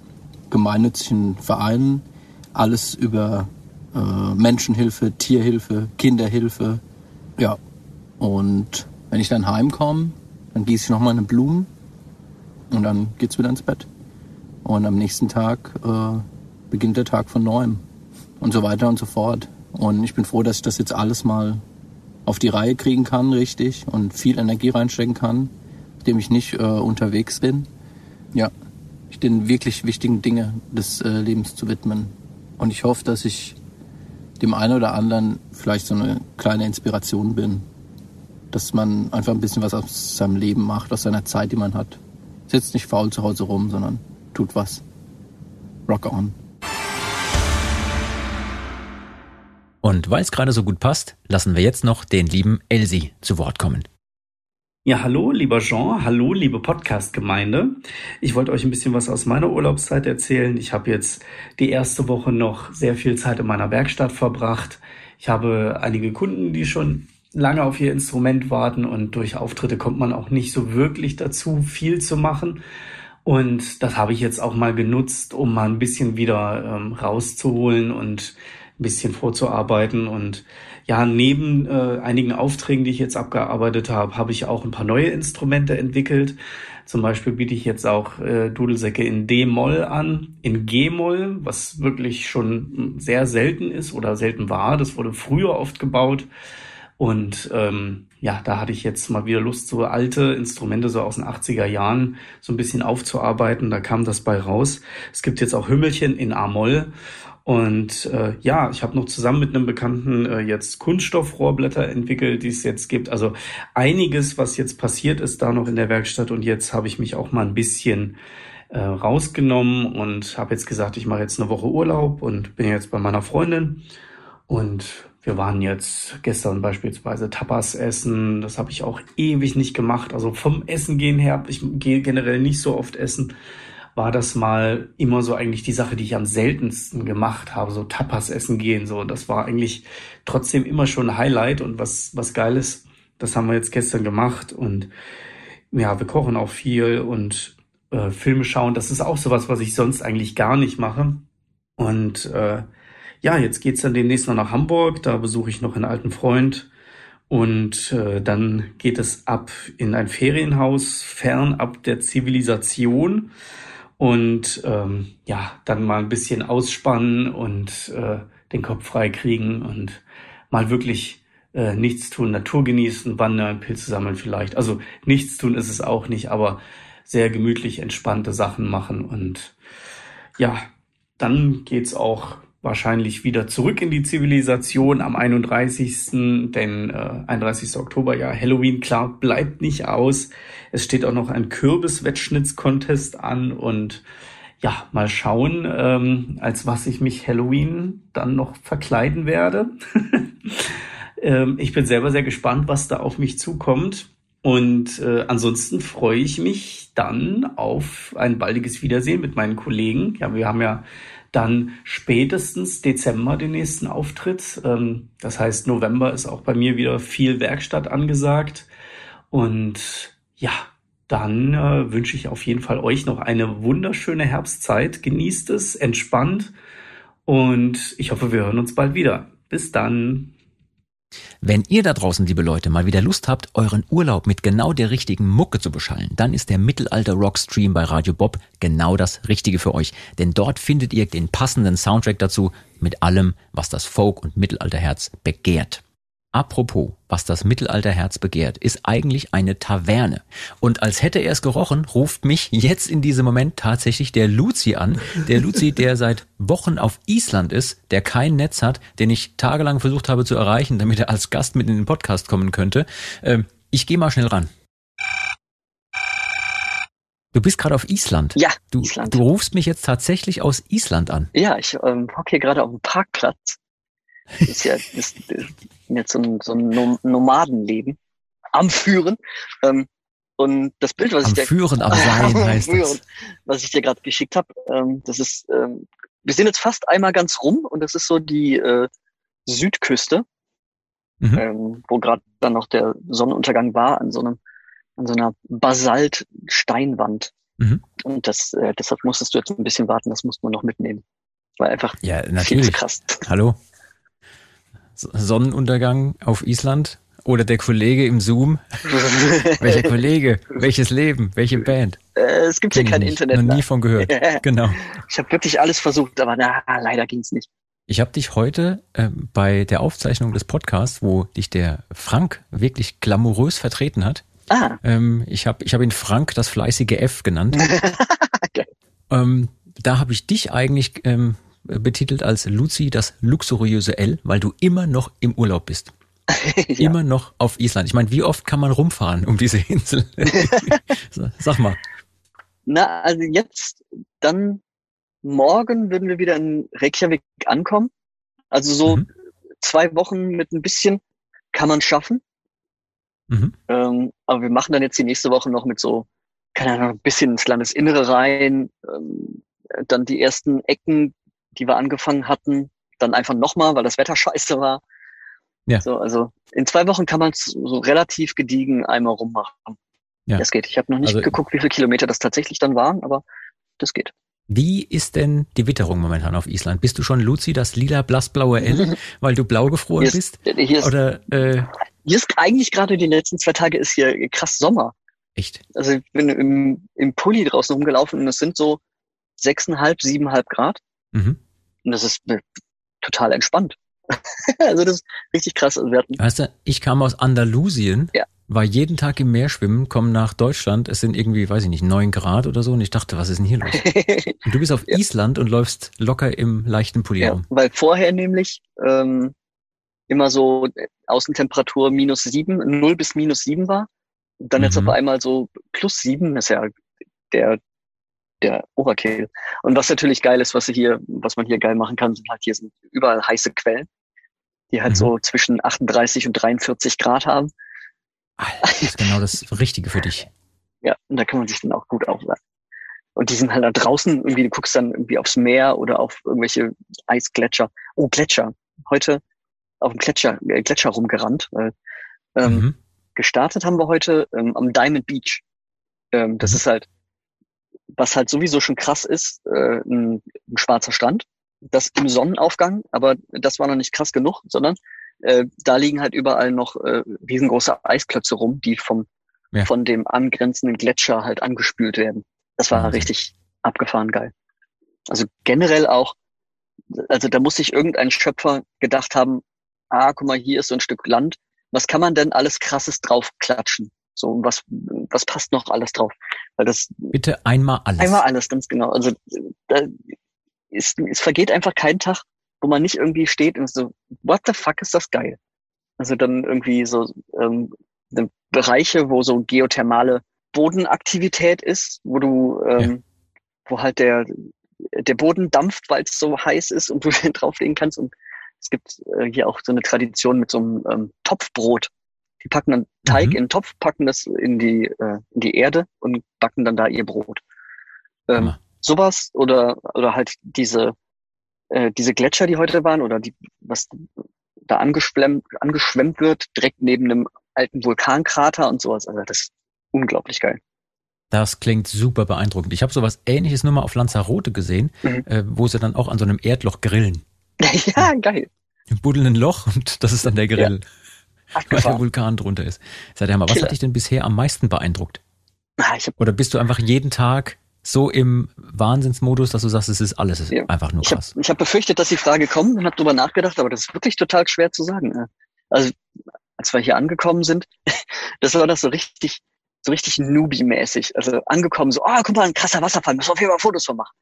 Speaker 4: gemeinnützigen Vereinen, alles über äh, Menschenhilfe, Tierhilfe, Kinderhilfe. Ja, und wenn ich dann heimkomme, dann gieße ich nochmal eine Blumen und dann geht's wieder ins Bett. Und am nächsten Tag äh, beginnt der Tag von neuem und so weiter und so fort. Und ich bin froh, dass ich das jetzt alles mal auf die Reihe kriegen kann, richtig, und viel Energie reinstecken kann, indem ich nicht äh, unterwegs bin. Ja, den wirklich wichtigen Dinge des äh, Lebens zu widmen. Und ich hoffe, dass ich dem einen oder anderen vielleicht so eine kleine Inspiration bin. Dass man einfach ein bisschen was aus seinem Leben macht, aus seiner Zeit, die man hat. Sitzt nicht faul zu Hause rum, sondern tut was. Rock on.
Speaker 3: Und weil es gerade so gut passt, lassen wir jetzt noch den lieben Elsie zu Wort kommen.
Speaker 9: Ja, hallo, lieber Jean, hallo, liebe Podcast-Gemeinde. Ich wollte euch ein bisschen was aus meiner Urlaubszeit erzählen. Ich habe jetzt die erste Woche noch sehr viel Zeit in meiner Werkstatt verbracht. Ich habe einige Kunden, die schon lange auf ihr Instrument warten und durch Auftritte kommt man auch nicht so wirklich dazu, viel zu machen. Und das habe ich jetzt auch mal genutzt, um mal ein bisschen wieder ähm, rauszuholen und ein bisschen vorzuarbeiten und ja, neben äh, einigen Aufträgen, die ich jetzt abgearbeitet habe, habe ich auch ein paar neue Instrumente entwickelt. Zum Beispiel biete ich jetzt auch äh, Dudelsäcke in D-Moll an, in G-Moll, was wirklich schon sehr selten ist oder selten war. Das wurde früher oft gebaut. Und ähm, ja, da hatte ich jetzt mal wieder Lust, so alte Instrumente so aus den 80er Jahren so ein bisschen aufzuarbeiten. Da kam das bei raus. Es gibt jetzt auch Hümmelchen in A-Moll und äh, ja, ich habe noch zusammen mit einem Bekannten äh, jetzt Kunststoffrohrblätter entwickelt, die es jetzt gibt. Also einiges, was jetzt passiert ist da noch in der Werkstatt. Und jetzt habe ich mich auch mal ein bisschen äh, rausgenommen und habe jetzt gesagt, ich mache jetzt eine Woche Urlaub und bin jetzt bei meiner Freundin. Und wir waren jetzt gestern beispielsweise Tapas essen. Das habe ich auch ewig nicht gemacht. Also vom Essen gehen her, ich gehe generell nicht so oft essen war das mal immer so eigentlich die Sache, die ich am seltensten gemacht habe, so Tapas essen gehen, so. Das war eigentlich trotzdem immer schon ein Highlight und was, was Geiles, das haben wir jetzt gestern gemacht und ja, wir kochen auch viel und äh, Filme schauen. Das ist auch sowas, was ich sonst eigentlich gar nicht mache. Und äh, ja, jetzt geht's dann demnächst noch nach Hamburg. Da besuche ich noch einen alten Freund. Und äh, dann geht es ab in ein Ferienhaus, fernab der Zivilisation. Und ähm, ja, dann mal ein bisschen ausspannen und äh, den Kopf frei kriegen und mal wirklich äh, nichts tun, Natur genießen, wandern, Pilze sammeln vielleicht. Also nichts tun ist es auch nicht, aber sehr gemütlich entspannte Sachen machen und ja, dann geht's auch wahrscheinlich wieder zurück in die Zivilisation am 31. Denn äh, 31. Oktober, ja, Halloween, klar, bleibt nicht aus. Es steht auch noch ein Kürbis-Wettschnitts-Contest an und ja, mal schauen, ähm, als was ich mich Halloween dann noch verkleiden werde. *laughs* ähm, ich bin selber sehr gespannt, was da auf mich zukommt. Und äh, ansonsten freue ich mich dann auf ein baldiges Wiedersehen mit meinen Kollegen. Ja, wir haben ja dann spätestens Dezember den nächsten Auftritt. Ähm, das heißt, November ist auch bei mir wieder viel Werkstatt angesagt. Und ja, dann äh, wünsche ich auf jeden Fall euch noch eine wunderschöne Herbstzeit. Genießt es, entspannt und ich hoffe, wir hören uns bald wieder. Bis dann.
Speaker 3: Wenn ihr da draußen, liebe Leute, mal wieder Lust habt, euren Urlaub mit genau der richtigen Mucke zu beschallen, dann ist der Mittelalter Rock Stream bei Radio Bob genau das Richtige für euch. Denn dort findet ihr den passenden Soundtrack dazu mit allem, was das Folk- und Mittelalterherz begehrt. Apropos, was das Mittelalterherz begehrt, ist eigentlich eine Taverne. Und als hätte er es gerochen, ruft mich jetzt in diesem Moment tatsächlich der Luzi an. Der Luzi, der *laughs* seit Wochen auf Island ist, der kein Netz hat, den ich tagelang versucht habe zu erreichen, damit er als Gast mit in den Podcast kommen könnte. Ähm, ich gehe mal schnell ran. Du bist gerade auf Island.
Speaker 6: Ja,
Speaker 3: du,
Speaker 6: Island.
Speaker 3: Du rufst mich jetzt tatsächlich aus Island an.
Speaker 6: Ja, ich ähm, hocke hier gerade auf dem Parkplatz. Das ist ja das ist jetzt so ein, so ein Nom- Nomadenleben am Führen. Ähm, und das Bild, was
Speaker 3: Am
Speaker 6: ich dir
Speaker 3: Führen, am *laughs* Sein
Speaker 6: Am
Speaker 3: heißt
Speaker 6: Führen,
Speaker 3: das.
Speaker 6: was ich dir gerade geschickt habe, ähm, das ist, ähm, wir sind jetzt fast einmal ganz rum und das ist so die äh, Südküste,
Speaker 3: Mhm.
Speaker 6: ähm, wo gerade dann noch der Sonnenuntergang war an so einem an so einer Basalt-Steinwand.
Speaker 3: Mhm.
Speaker 6: Und das, äh, deshalb musstest du jetzt ein bisschen warten, das musste man noch mitnehmen. War einfach
Speaker 3: Ja,
Speaker 6: viel zu
Speaker 3: natürlich.
Speaker 6: krass.
Speaker 3: Hallo? Sonnenuntergang auf Island? Oder der Kollege im Zoom? *laughs* Welcher Kollege? Welches Leben? Welche Band?
Speaker 6: Äh, es gibt hier
Speaker 3: Kenn ich
Speaker 6: kein
Speaker 3: nicht.
Speaker 6: Internet.
Speaker 3: Noch nie von gehört. *laughs* Genau.
Speaker 6: Ich habe wirklich alles versucht, aber na, leider ging's nicht.
Speaker 3: Ich habe dich heute ähm, bei der Aufzeichnung des Podcasts, wo dich der Frank wirklich glamourös vertreten hat,
Speaker 6: Ah,
Speaker 3: ähm, ich habe ich hab ihn Frank das fleißige F genannt. *laughs*
Speaker 6: Geil.
Speaker 3: ähm, da habe ich dich eigentlich ähm, betitelt als Luzi das luxuriöse L, weil du immer noch im Urlaub bist. *laughs*
Speaker 6: ja.
Speaker 3: Immer noch auf Island. Ich meine, wie oft kann man rumfahren um diese Insel? *laughs* Sag mal.
Speaker 6: Na, also jetzt, dann morgen würden wir wieder in Reykjavik ankommen. Also so
Speaker 3: Mhm.
Speaker 6: zwei Wochen mit ein bisschen kann man schaffen.
Speaker 3: Mhm.
Speaker 6: Ähm, aber wir machen dann jetzt die nächste Woche noch mit so, keine Ahnung, ein bisschen ins Landesinnere rein, ähm, dann die ersten Ecken, die wir angefangen hatten, dann einfach nochmal, weil das Wetter *laughs* scheiße war.
Speaker 3: Ja.
Speaker 6: So, also in zwei Wochen kann man es so relativ gediegen einmal rummachen.
Speaker 3: Ja.
Speaker 6: Das geht. Ich habe noch nicht
Speaker 3: Also-
Speaker 6: geguckt, wie viele Kilometer das tatsächlich dann waren, aber das geht.
Speaker 3: Wie ist denn die Witterung momentan auf Island? Bist du schon Luzi, das lila blassblaue L, *laughs* weil du blau gefroren
Speaker 6: Hier
Speaker 3: bist?
Speaker 6: ist, hier, ist,
Speaker 3: Oder äh,
Speaker 6: hier ist eigentlich gerade die letzten zwei Tage ist hier krass Sommer.
Speaker 3: echt?
Speaker 6: Also ich bin im, im Pulli draußen rumgelaufen und es sind so sechseinhalb, siebeneinhalb Grad.
Speaker 3: Mhm.
Speaker 6: Und das ist äh, total entspannt. *laughs* also das ist richtig krass. Also wir hatten,
Speaker 3: Weißt du, ich kam aus Andalusien,
Speaker 6: Ja.
Speaker 3: war jeden Tag im Meer schwimmen, komme nach Deutschland, es sind irgendwie, weiß ich nicht, neun Grad oder so und ich dachte, was ist denn hier los? *laughs* Und du bist auf
Speaker 6: Ja.
Speaker 3: Island und läufst locker im leichten Pulli
Speaker 6: ja,
Speaker 3: rum.
Speaker 6: weil vorher nämlich ähm, immer so äh, Außentemperatur minus sieben, null bis minus sieben war. Und dann jetzt
Speaker 3: Mhm.
Speaker 6: auf einmal so plus sieben, ist ja der, der Overkill. Und was natürlich geil ist, was sie hier, was man hier geil machen kann, sind halt hier sind überall heiße Quellen, die halt
Speaker 3: Mhm.
Speaker 6: so zwischen 38 und 43 Grad haben.
Speaker 3: Das ist genau das Richtige für dich. *laughs*
Speaker 6: Ja, und da kann man sich dann auch gut aufwärmen. Und die sind halt da draußen, irgendwie, du guckst dann irgendwie aufs Meer oder auf irgendwelche Eisgletscher. Oh, Gletscher. Heute auf dem Gletscher, äh, Gletscher rumgerannt. Weil, ähm,
Speaker 3: Mhm.
Speaker 6: gestartet haben wir heute ähm, am Diamond Beach. Ähm, das
Speaker 3: Mhm.
Speaker 6: ist halt, was halt sowieso schon krass ist, äh, ein, ein schwarzer Strand. Das im Sonnenaufgang, aber das war noch nicht krass genug, sondern äh, da liegen halt überall noch äh, riesengroße Eisklötze rum, die vom
Speaker 3: Ja.
Speaker 6: von dem angrenzenden Gletscher halt angespült werden. Das war
Speaker 3: Wahnsinn.
Speaker 6: richtig abgefahren geil. Also generell auch, also da muss sich irgendein Schöpfer gedacht haben, ah, guck mal, hier ist so ein Stück Land. Was kann man denn alles krasses draufklatschen? So, was, was passt noch alles drauf? Weil das
Speaker 3: Bitte einmal alles.
Speaker 6: einmal alles, ganz genau. Also da ist, es vergeht einfach kein Tag, wo man nicht irgendwie steht und so, what the fuck ist das geil? Also dann irgendwie so ähm, ne Bereiche, wo so geothermale Bodenaktivität ist, wo du, ähm, wo halt der der Boden dampft, weil es so heiß ist und du den *laughs* drauflegen kannst. Und es gibt äh, hier auch so eine Tradition mit so einem ähm, Topfbrot. Die packen dann Teig
Speaker 3: Mhm.
Speaker 6: in den Topf, packen das in die, äh, in die Erde und backen dann da ihr Brot. Ähm,
Speaker 3: Hammer.
Speaker 6: sowas oder, oder halt diese, äh, diese Gletscher, die heute waren oder die, was da angeschwemmt, angeschwemmt wird, direkt neben einem alten Vulkankrater und sowas. Also das ist unglaublich geil.
Speaker 3: Das klingt super beeindruckend. Ich habe sowas ähnliches nur mal auf Lanzarote gesehen,
Speaker 6: Mhm.
Speaker 3: äh, wo sie dann auch an so einem Erdloch grillen. *laughs*
Speaker 6: ja, geil.
Speaker 3: Im buddeln ein Loch und das ist dann der Grill, weil der. Vulkan drunter ist. Der Hammer. Was
Speaker 6: Killer.
Speaker 3: hat dich denn bisher am meisten beeindruckt?
Speaker 6: Ah, habe
Speaker 3: Oder bist du einfach jeden Tag so im Wahnsinnsmodus, dass du sagst, es ist alles es ist
Speaker 6: Ja.
Speaker 3: einfach nur
Speaker 6: Ich habe
Speaker 3: krass?
Speaker 6: ich hab befürchtet, dass die Frage kommt und habe drüber nachgedacht, aber das ist wirklich total schwer zu sagen. Also als wir hier angekommen sind, *laughs* das war das so richtig, so richtig Newbie-mäßig. Also angekommen so, oh, guck mal, ein krasser Wasserfall, müssen wir auf jeden Fall Fotos von machen.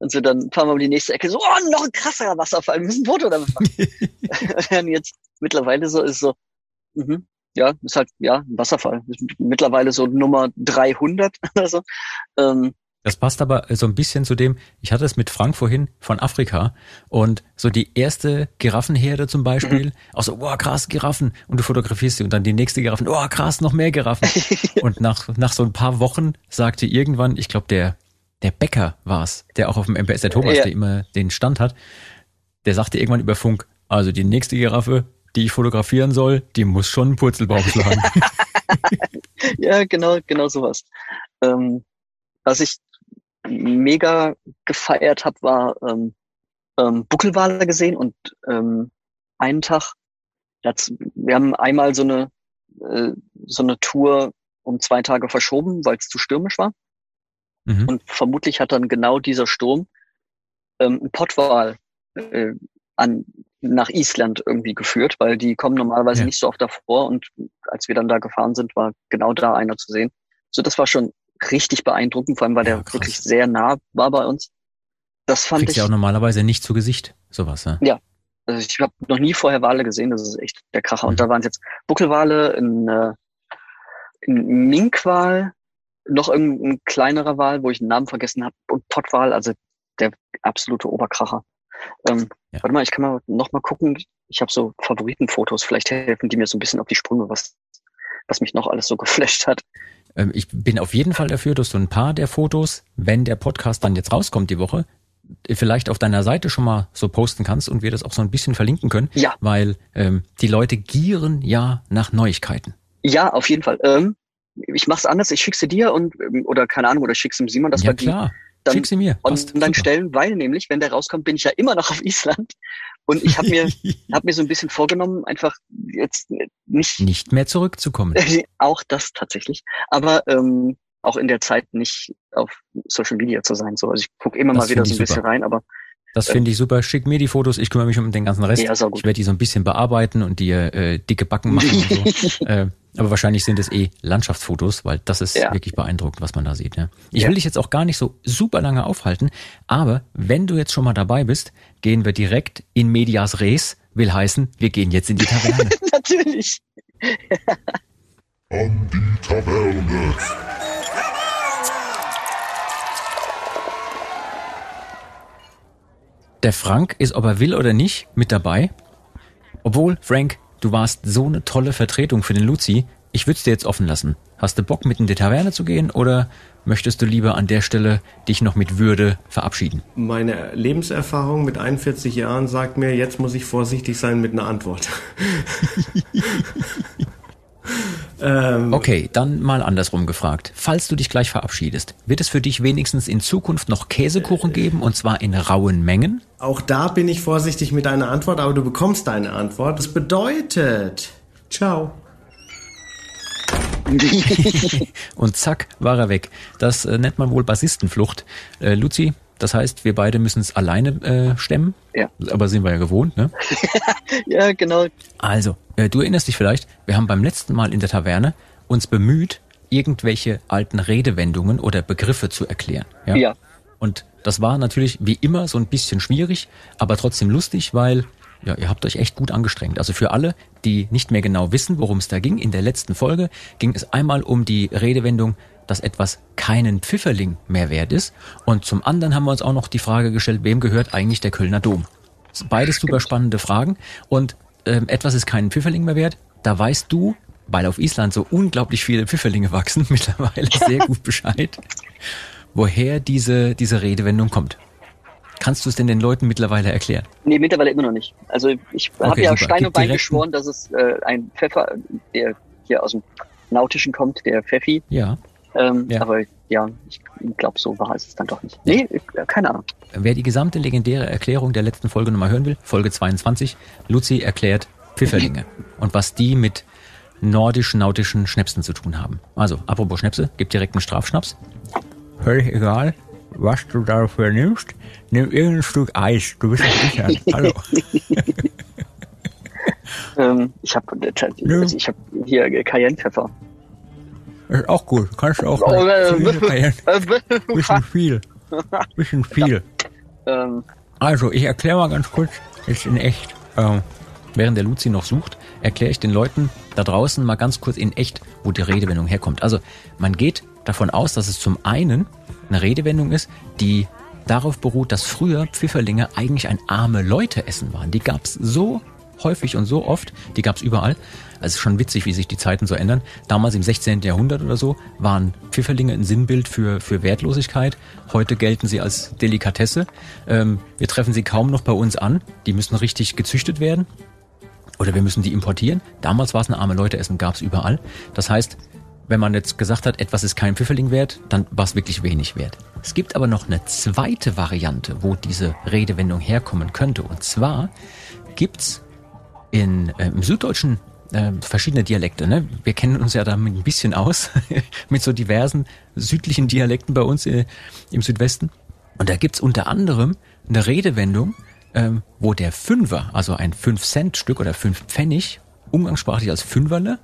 Speaker 6: Und so dann fahren wir um die nächste Ecke, so, oh, noch ein krasserer Wasserfall, wir müssen ein Foto damit machen. *laughs* *laughs* und dann jetzt mittlerweile so ist so, mhm, ja, ist halt, ja, ein Wasserfall. Ist Mittlerweile so Nummer 300 *laughs* oder so. Ähm,
Speaker 3: Das passt aber so ein bisschen zu dem, ich hatte es mit Frank vorhin von Afrika und so die erste Giraffenherde zum Beispiel, auch so, wow, krass, Giraffen und du fotografierst sie und dann die nächste Giraffen, oh, krass, noch mehr Giraffen. *laughs* und nach, nach so ein paar Wochen sagte irgendwann, ich glaube, der, der Bäcker war's, der auch auf dem MPS, der Thomas,
Speaker 6: Ja.
Speaker 3: der immer den Stand hat, der sagte irgendwann über Funk, also die nächste Giraffe, die ich fotografieren soll, die muss schon einen Purzelbaum schlagen. *laughs* *laughs*
Speaker 6: Ja, genau, genau sowas. Ähm, was ich mega gefeiert habe, war ähm, ähm, Buckelwale gesehen und ähm, einen Tag, hat's, wir haben einmal so eine äh, so eine Tour um zwei Tage verschoben, weil es zu stürmisch war.
Speaker 3: Mhm.
Speaker 6: Und vermutlich hat dann genau dieser Sturm ähm, einen Pottwal äh, an, nach Island irgendwie geführt, weil die kommen normalerweise
Speaker 3: Ja.
Speaker 6: nicht so oft davor. Und als wir dann da gefahren sind, war genau da einer zu sehen. So, das war schon richtig beeindruckend, vor allem weil
Speaker 3: Ja,
Speaker 6: der
Speaker 3: krass.
Speaker 6: wirklich sehr nah war bei uns. Das fand
Speaker 3: Kriegst
Speaker 6: ich,
Speaker 3: ja auch normalerweise nicht zu Gesicht, sowas. Ja?
Speaker 6: also ich habe noch nie vorher Wale gesehen, das ist echt der Kracher.
Speaker 3: Mhm.
Speaker 6: Und da waren es jetzt Buckelwale, ein, äh, ein Minkwal, noch irgendein kleinerer Wal, wo ich den Namen vergessen habe, und Pottwal, also der absolute Oberkracher. Ähm,
Speaker 3: Ja.
Speaker 6: Warte mal, ich kann mal noch mal gucken. Ich habe so Favoritenfotos, vielleicht helfen die mir so ein bisschen auf die Sprünge, was, was mich noch alles so *laughs* geflasht hat.
Speaker 3: Ähm, Ich bin auf jeden Fall dafür, dass du ein paar der Fotos, wenn der Podcast dann jetzt rauskommt die Woche, vielleicht auf deiner Seite schon mal so posten kannst und wir das auch so ein bisschen verlinken können,
Speaker 6: Ja,
Speaker 3: weil ähm, die Leute gieren ja nach Neuigkeiten.
Speaker 6: ja, auf jeden Fall. Ähm, ich mach's anders, ich schick's dir und ähm, oder keine Ahnung, oder schick's dem Simon, dass
Speaker 3: ja
Speaker 6: die
Speaker 3: klar,
Speaker 6: dann
Speaker 3: schick sie mir. Passt.
Speaker 6: online
Speaker 3: Super.
Speaker 6: stellen, weil nämlich, wenn der rauskommt, bin ich ja immer noch auf Island. Und ich habe mir, *laughs* hab mir so ein bisschen vorgenommen, einfach jetzt nicht
Speaker 3: Nicht mehr zurückzukommen. *laughs*
Speaker 6: auch das tatsächlich, aber ähm, auch in der Zeit nicht auf Social Media zu sein. So, also ich gucke immer
Speaker 3: Das
Speaker 6: mal wieder so ein
Speaker 3: ich
Speaker 6: bisschen
Speaker 3: super.
Speaker 6: rein, aber
Speaker 3: Das finde ich super. Schick mir die Fotos, ich kümmere mich um den ganzen Rest.
Speaker 6: ja.
Speaker 3: Ich werde die so ein bisschen bearbeiten und dir äh, dicke Backen machen und so. *laughs* äh, aber wahrscheinlich sind es eh Landschaftsfotos, weil das ist
Speaker 6: Ja.
Speaker 3: wirklich beeindruckend, was man da sieht. Ja. Ich
Speaker 6: Ja.
Speaker 3: will dich jetzt auch gar nicht so super lange aufhalten, aber wenn du jetzt schon mal dabei bist, gehen wir direkt in Medias Res. Will heißen, wir gehen jetzt in die Taverne. *laughs*
Speaker 6: Natürlich.
Speaker 10: An die Taverne.
Speaker 3: Der Frank ist, ob er will oder nicht, mit dabei. Obwohl, Frank, du warst so eine tolle Vertretung für den Luzi. Ich würde es dir jetzt offen lassen. Hast du Bock, mit in die Taverne zu gehen oder möchtest du lieber an der Stelle dich noch mit Würde verabschieden?
Speaker 2: Meine Lebenserfahrung mit 41 Jahren sagt mir, jetzt muss ich vorsichtig sein mit einer Antwort. *laughs* Ähm,
Speaker 3: Okay, dann mal andersrum gefragt. Falls du dich gleich verabschiedest, wird es für dich wenigstens in Zukunft noch Käsekuchen geben und zwar in rauen Mengen?
Speaker 2: Auch da bin ich vorsichtig mit deiner Antwort, aber du bekommst deine Antwort. Das bedeutet, ciao. *laughs*
Speaker 3: Und zack, war er weg. Das äh, nennt man wohl Bassistenflucht. Äh, Luzi, das heißt, wir beide müssen es alleine äh, stemmen.
Speaker 6: Ja.
Speaker 3: Aber sind wir ja gewohnt, ne? *laughs*
Speaker 6: ja, genau.
Speaker 3: Also, äh, du erinnerst dich vielleicht, wir haben beim letzten Mal in der Taverne uns bemüht, irgendwelche alten Redewendungen oder Begriffe zu erklären. Ja.
Speaker 6: Ja.
Speaker 3: Und das war natürlich wie immer so ein bisschen schwierig, aber trotzdem lustig, weil ja, ihr habt euch echt gut angestrengt. Also für alle, die nicht mehr genau wissen, worum es da ging, in der letzten Folge ging es einmal um die Redewendung, dass etwas keinen Pfifferling mehr wert ist. Und zum anderen haben wir uns auch noch die Frage gestellt, wem gehört eigentlich der Kölner Dom? Beides super spannende Fragen. Und ähm, etwas ist keinen Pfifferling mehr wert. Da weißt du, weil auf Island so unglaublich viele Pfifferlinge wachsen, *laughs* mittlerweile sehr gut Bescheid, woher diese, diese Redewendung kommt. Kannst du es denn den Leuten mittlerweile erklären?
Speaker 6: Nee, mittlerweile immer noch nicht. Also ich habe
Speaker 3: Okay,
Speaker 6: ja
Speaker 3: super.
Speaker 6: Stein und Bein geschworen, dass es äh, ein Pfeffer, der hier aus dem Nautischen kommt, der Pfeffi.
Speaker 3: Ja.
Speaker 6: Ähm,
Speaker 3: Ja.
Speaker 6: Aber ja, ich glaube, so war es dann doch nicht. Nee, ich, äh, keine Ahnung.
Speaker 3: Wer die gesamte legendäre Erklärung der letzten Folge nochmal hören will, Folge 22, Luzi erklärt Pfifferlinge *laughs* und was die mit nordisch-nautischen Schnäpsen zu tun haben. Also, apropos Schnäpse, gibt direkt einen Strafschnaps. Völlig egal, was du dafür nimmst, nimm irgendein Stück Eis, du bist sicher. *laughs* Hallo.
Speaker 6: Ähm, ich habe
Speaker 3: Nö.
Speaker 6: also ich hab hier äh,
Speaker 3: Ist auch gut, kannst du auch
Speaker 6: Oh, äh,
Speaker 3: viel *laughs* Cayenne. Bisschen *laughs* viel. Bisschen viel.
Speaker 6: ähm,
Speaker 3: Also, ich erkläre mal ganz kurz, jetzt in echt. Ähm, während der Luzi noch sucht, erkläre ich den Leuten da draußen mal ganz kurz in echt, wo die Redewendung herkommt. Also, man geht davon aus, dass es zum einen eine Redewendung ist, die darauf beruht, dass früher Pfifferlinge eigentlich ein arme Leute essen waren. Die gab's so häufig und so oft, die gab's überall. Also es schon witzig, wie sich die Zeiten so ändern. Damals im 16. Jahrhundert oder so waren Pfifferlinge ein Sinnbild für, für Wertlosigkeit. Heute gelten sie als Delikatesse. Ähm, wir treffen sie kaum noch bei uns an. Die müssen richtig gezüchtet werden. Oder wir müssen die importieren. Damals war es eine arme Leute essen, gab's überall. Das heißt, wenn man jetzt gesagt hat, etwas ist kein Pfifferling wert, dann war es wirklich wenig wert. Es gibt aber noch eine zweite Variante, wo diese Redewendung herkommen könnte. Und zwar gibt's in, äh, im Süddeutschen äh, verschiedene Dialekte. Ne? Wir kennen uns ja damit ein bisschen aus, *laughs* mit so diversen südlichen Dialekten bei uns äh, im Südwesten. Und da gibt's unter anderem eine Redewendung, ähm, wo der Fünfer, also ein 5-Cent-Stück oder 5 Pfennig, umgangssprachlich als Fünferle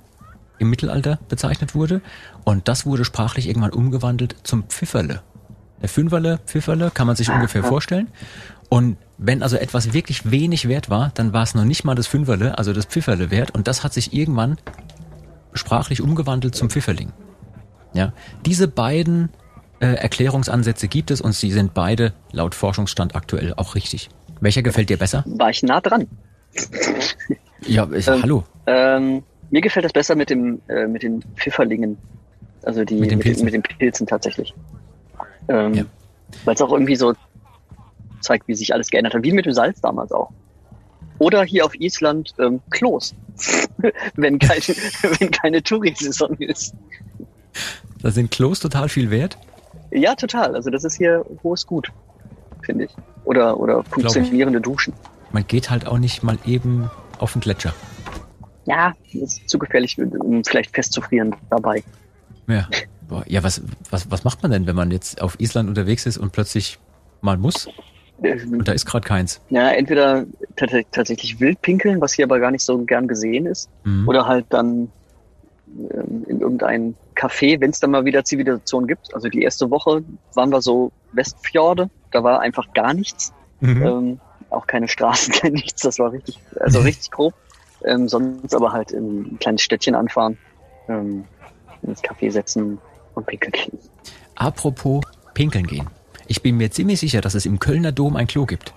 Speaker 3: im Mittelalter bezeichnet wurde. Und das wurde sprachlich irgendwann umgewandelt zum Pfifferle. Der Fünferle, Pfifferle kann man sich ungefähr vorstellen. Und wenn also etwas wirklich wenig wert war, dann war es noch nicht mal das Fünferle, also das Pfifferle wert. Und das hat sich irgendwann sprachlich umgewandelt zum Pfifferling. Ja, diese beiden äh, Erklärungsansätze gibt es und sie sind beide laut Forschungsstand aktuell auch richtig. Welcher gefällt dir besser?
Speaker 6: war ich nah dran.
Speaker 3: Ja, ich,
Speaker 6: Ähm,
Speaker 3: hallo.
Speaker 6: Ähm, mir gefällt das besser mit dem äh, mit den Pfifferlingen. Also die
Speaker 3: Mit den Pilzen.
Speaker 6: mit den Pilzen tatsächlich. Ähm,
Speaker 3: Ja.
Speaker 6: Weil es auch irgendwie so zeigt, wie sich alles geändert hat, wie mit dem Salz damals auch. Oder hier auf Island ähm, Klos, *laughs* wenn keine *laughs* wenn keine Touri-Saison ist.
Speaker 3: Da sind Klos total viel wert.
Speaker 6: Ja, total. Also das ist hier hohes Gut, finde ich. Oder oder funktionierende Duschen.
Speaker 3: Man geht halt auch nicht mal eben auf den Gletscher.
Speaker 6: Ja, das ist zu gefährlich, um vielleicht festzufrieren dabei.
Speaker 3: Ja. Boah, ja, was, was, was macht man denn, wenn man jetzt auf Island unterwegs ist und plötzlich mal muss?
Speaker 6: Ähm,
Speaker 3: Und da ist gerade keins.
Speaker 6: Ja, entweder tats- tatsächlich wild pinkeln, was hier aber gar nicht so gern gesehen ist,
Speaker 3: Mhm.
Speaker 6: oder halt dann ähm, in irgendein Café, wenn es dann mal wieder Zivilisation gibt. Also die erste Woche waren wir so Westfjorde, da war einfach gar nichts.
Speaker 3: Mhm.
Speaker 6: Ähm, auch keine Straßen, *laughs* kein nichts, das war richtig, also *laughs* richtig grob. Ähm, sonst aber halt in ein kleines Städtchen anfahren, ähm, ins Café setzen und pinkeln gehen.
Speaker 3: Apropos pinkeln gehen. Ich bin mir ziemlich sicher, dass es im Kölner Dom ein Klo gibt.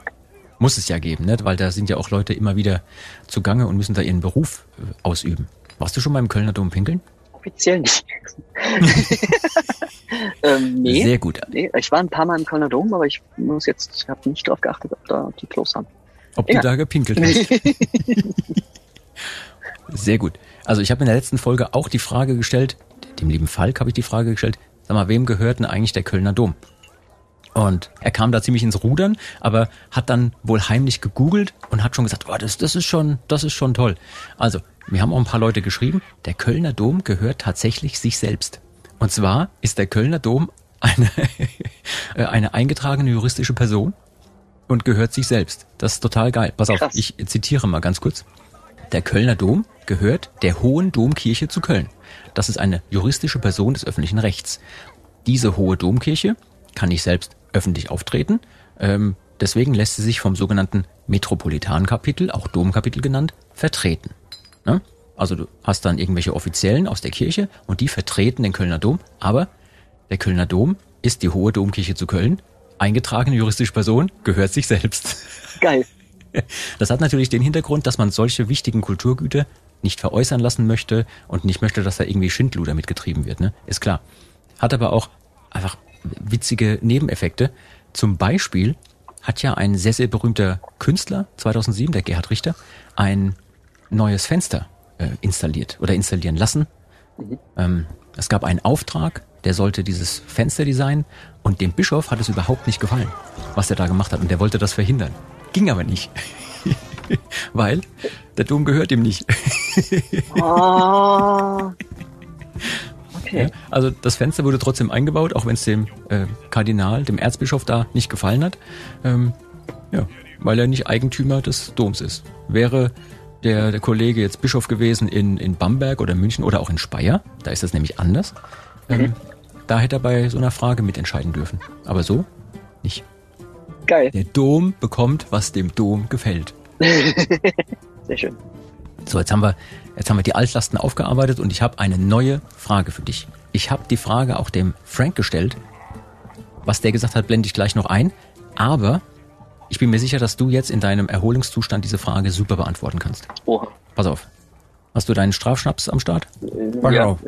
Speaker 3: Muss es ja geben, ne? weil da sind ja auch Leute immer wieder zugange und müssen da ihren Beruf äh, ausüben. Warst du schon mal im Kölner Dom pinkeln?
Speaker 6: Offiziell nicht. *laughs* ähm, nee.
Speaker 3: Sehr gut.
Speaker 6: Nee, ich war ein paar Mal im Kölner Dom, aber ich muss jetzt, ich habe nicht darauf geachtet, ob da die Klos haben.
Speaker 3: Ob
Speaker 6: Ja.
Speaker 3: du da gepinkelt hast. *laughs* Sehr gut. Also ich habe in der letzten Folge auch die Frage gestellt, dem lieben Falk habe ich die Frage gestellt, sag mal, wem gehört denn eigentlich der Kölner Dom? Und er kam da ziemlich ins Rudern, aber hat dann wohl heimlich gegoogelt und hat schon gesagt, oh, das, das ist schon, das ist schon toll. Also, wir haben auch ein paar Leute geschrieben, der Kölner Dom gehört tatsächlich sich selbst. Und zwar ist der Kölner Dom eine, *laughs* eine eingetragene juristische Person und gehört sich selbst. Das ist total geil. Pass auf,
Speaker 6: Krass.
Speaker 3: ich zitiere mal ganz kurz. Der Kölner Dom gehört der Hohen Domkirche zu Köln. Das ist eine juristische Person des öffentlichen Rechts. Diese Hohe Domkirche kann nicht selbst öffentlich auftreten. Ähm, deswegen lässt sie sich vom sogenannten Metropolitankapitel, auch Domkapitel genannt, vertreten. Ne? Also du hast dann irgendwelche Offiziellen aus der Kirche und die vertreten den Kölner Dom, aber der Kölner Dom ist die Hohe Domkirche zu Köln. Eingetragene juristische Person gehört sich selbst.
Speaker 6: Geil. *laughs*
Speaker 3: Das hat natürlich den Hintergrund, dass man solche wichtigen Kulturgüter nicht veräußern lassen möchte und nicht möchte, dass da irgendwie Schindluder mitgetrieben wird, ne? Ist klar. Hat aber auch einfach witzige Nebeneffekte. Zum Beispiel hat ja ein sehr, sehr berühmter Künstler, 2007, der Gerhard Richter, ein neues Fenster äh, installiert oder installieren lassen. Ähm, es gab einen Auftrag, der sollte dieses Fenster designen und dem Bischof hat es überhaupt nicht gefallen, was er da gemacht hat und der wollte das verhindern. Ging aber nicht. *laughs* Weil der Dom gehört ihm nicht.
Speaker 6: Ah. *laughs* Okay.
Speaker 3: Ja, also das Fenster wurde trotzdem eingebaut, auch wenn es dem äh, Kardinal, dem Erzbischof da nicht gefallen hat. Ähm, ja, weil er nicht Eigentümer des Doms ist. Wäre der, der Kollege jetzt Bischof gewesen in, in Bamberg oder München oder auch in Speyer, da ist das nämlich anders, ähm, da hätte er bei so einer Frage mitentscheiden dürfen. Aber so nicht.
Speaker 6: Geil.
Speaker 3: Der Dom bekommt, was dem Dom gefällt. *laughs*
Speaker 6: Sehr schön.
Speaker 3: So, jetzt haben wir, jetzt haben wir die Altlasten aufgearbeitet und ich habe eine neue Frage für dich. Ich habe die Frage auch dem Frank gestellt. Was der gesagt hat, blende ich gleich noch ein. Aber ich bin mir sicher, dass du jetzt in deinem Erholungszustand diese Frage super beantworten kannst.
Speaker 6: Oha.
Speaker 3: Pass auf. Hast du deinen Strafschnaps am Start? Pass
Speaker 6: Ja,
Speaker 3: auf.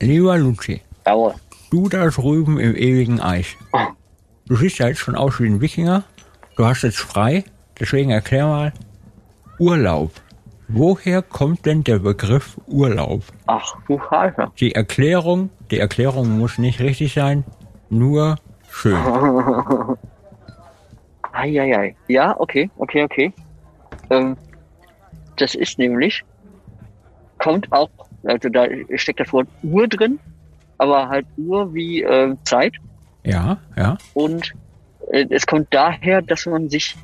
Speaker 3: Lieber Luci,
Speaker 6: Jawohl.
Speaker 3: du da drüben im ewigen Eis. Du siehst ja jetzt schon aus wie ein Wikinger. Du hast jetzt frei. Deswegen erklär mal. Urlaub. Woher kommt denn der Begriff Urlaub?
Speaker 6: Ach, du Scheiße.
Speaker 3: Die Erklärung, die Erklärung muss nicht richtig sein, nur schön. *laughs*
Speaker 6: Eieiei. Ja, okay, okay, okay. Ähm, das ist nämlich, kommt auch, also da steckt das Wort Uhr drin, aber halt Uhr wie äh, Zeit.
Speaker 3: Ja, ja.
Speaker 6: Und äh, es kommt daher, dass man sich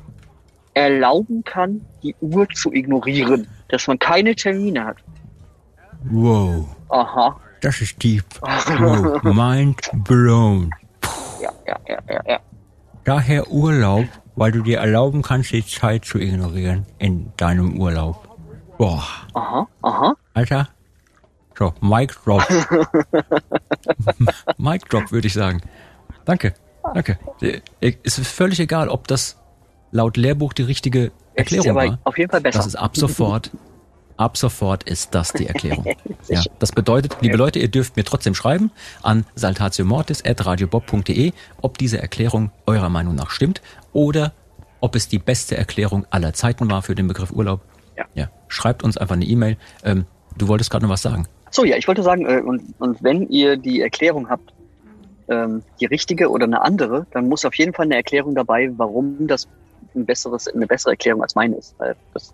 Speaker 6: erlauben kann, die Uhr zu ignorieren. Dass man keine Termine hat.
Speaker 3: Wow,
Speaker 6: Aha.
Speaker 3: das ist tief. *laughs* Wow, mind blown.
Speaker 6: Ja, ja, ja, ja, ja.
Speaker 3: Daher Urlaub, weil du dir erlauben kannst, die Zeit zu ignorieren in deinem Urlaub. Boah,
Speaker 6: Aha, aha.
Speaker 3: Alter. So, Mic Drop. *laughs* Mic Drop, würde ich sagen. Danke, danke. Es ist völlig egal, ob das laut Lehrbuch die richtige Erklärung war.
Speaker 6: auf jeden Fall besser.
Speaker 3: Das ist ab sofort, ab sofort ist das die Erklärung. *laughs* Ja, das bedeutet, liebe Leute, ihr dürft mir trotzdem schreiben an saltatiomortis.radiobob.de, ob diese Erklärung eurer Meinung nach stimmt oder ob es die beste Erklärung aller Zeiten war für den Begriff Urlaub.
Speaker 6: Ja.
Speaker 3: ja schreibt uns einfach eine E-Mail. Ähm, du wolltest gerade noch was sagen.
Speaker 6: So, ja, ich wollte sagen, äh, und, und wenn ihr die Erklärung habt, ähm, die richtige oder eine andere, dann muss auf jeden Fall eine Erklärung dabei, warum das ein besseres, eine bessere Erklärung als meine ist. Das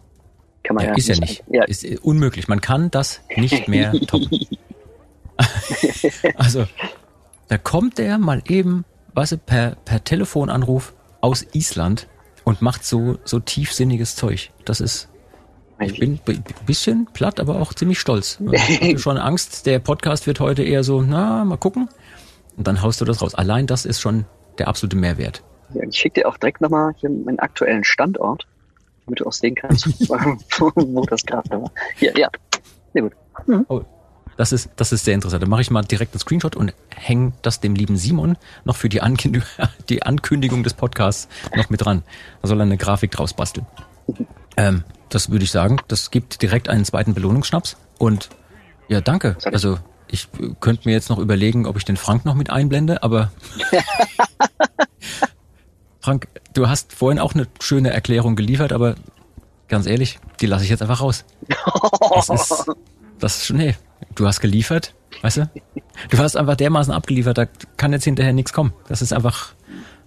Speaker 6: kann man
Speaker 3: Ja,
Speaker 6: ja,
Speaker 3: ist ja nicht.
Speaker 6: Ja,
Speaker 3: Ist äh, unmöglich. Man kann das nicht *laughs* mehr toppen. *laughs* also, da kommt der mal eben, weißt du, per, per Telefonanruf aus Island und macht so, so tiefsinniges Zeug. Das ist, ich bin ein bisschen platt, aber auch ziemlich stolz. *laughs* Ich hatte schon Angst, der Podcast wird heute eher so, na, mal gucken. Und dann haust du das raus. Allein das ist schon der absolute Mehrwert.
Speaker 6: Ja, ich schicke dir auch direkt nochmal hier meinen aktuellen Standort, damit du auch sehen kannst, *laughs* wo das gerade war. Hier, ja. Sehr gut.
Speaker 3: Oh, das ist, das ist sehr interessant. Da mache ich mal direkt einen Screenshot und hänge das dem lieben Simon noch für die, Ankündigung, *laughs* die Ankündigung des Podcasts noch mit dran. Da soll er eine Grafik draus basteln. Ähm, das würde ich sagen. Das gibt direkt einen zweiten Belohnungsschnaps. Und ja, danke. Also ich könnte mir jetzt noch überlegen, ob ich den Frank noch mit einblende, aber *laughs* Frank, du hast vorhin auch eine schöne Erklärung geliefert, aber ganz ehrlich, die lasse ich jetzt einfach raus. Das *laughs* ist, das ist schon, nee, du hast geliefert, weißt du? Du hast einfach dermaßen abgeliefert, da kann jetzt hinterher nichts kommen. Das ist einfach,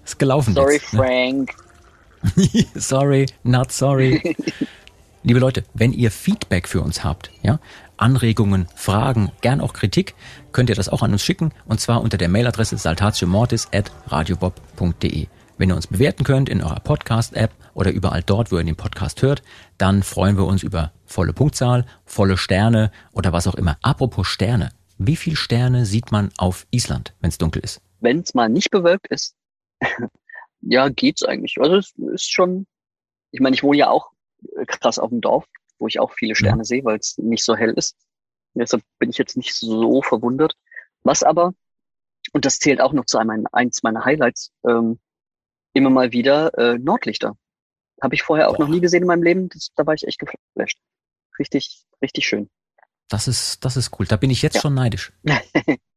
Speaker 3: ist gelaufen
Speaker 6: Sorry,
Speaker 3: jetzt. Ne?
Speaker 6: Frank. *laughs*
Speaker 3: sorry, not sorry. *laughs* Liebe Leute, wenn ihr Feedback für uns habt, ja, Anregungen, Fragen, gern auch Kritik, könnt ihr das auch an uns schicken und zwar unter der Mailadresse saltatiomortis@radiobob.de. Wenn ihr uns bewerten könnt in eurer Podcast-App oder überall dort, wo ihr den Podcast hört, dann freuen wir uns über volle Punktzahl, volle Sterne oder was auch immer. Apropos Sterne, wie viel Sterne sieht man auf Island, wenn es dunkel ist?
Speaker 6: Wenn es mal nicht bewölkt ist, *laughs* ja, geht's eigentlich. Also es ist schon, ich meine, ich wohne ja auch äh, krass auf dem Dorf, wo ich auch viele Sterne sehe, weil es nicht so hell ist. Deshalb bin ich jetzt nicht so verwundert. Was aber, und das zählt auch noch zu einem eins meiner Highlights, ähm, immer mal wieder äh, Nordlichter. Habe ich vorher auch noch nie gesehen in meinem Leben. Das, da war ich echt geflasht. Richtig, richtig schön.
Speaker 3: Das ist, das ist cool. Da bin ich jetzt
Speaker 6: Ja.
Speaker 3: schon neidisch. *laughs*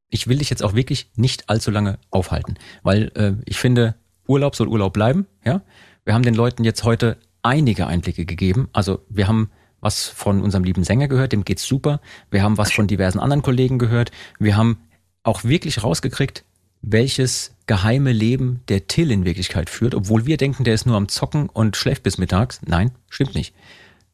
Speaker 3: Ich will dich jetzt auch wirklich nicht allzu lange aufhalten, weil äh, ich finde, Urlaub soll Urlaub bleiben. Ja, wir haben den Leuten jetzt heute einige Einblicke gegeben. Also wir haben was von unserem lieben Sänger gehört, dem geht's super. Wir haben was von diversen anderen Kollegen gehört. Wir haben auch wirklich rausgekriegt, welches geheime Leben der Till in Wirklichkeit führt, obwohl wir denken, der ist nur am Zocken und schläft bis mittags. Nein, stimmt nicht.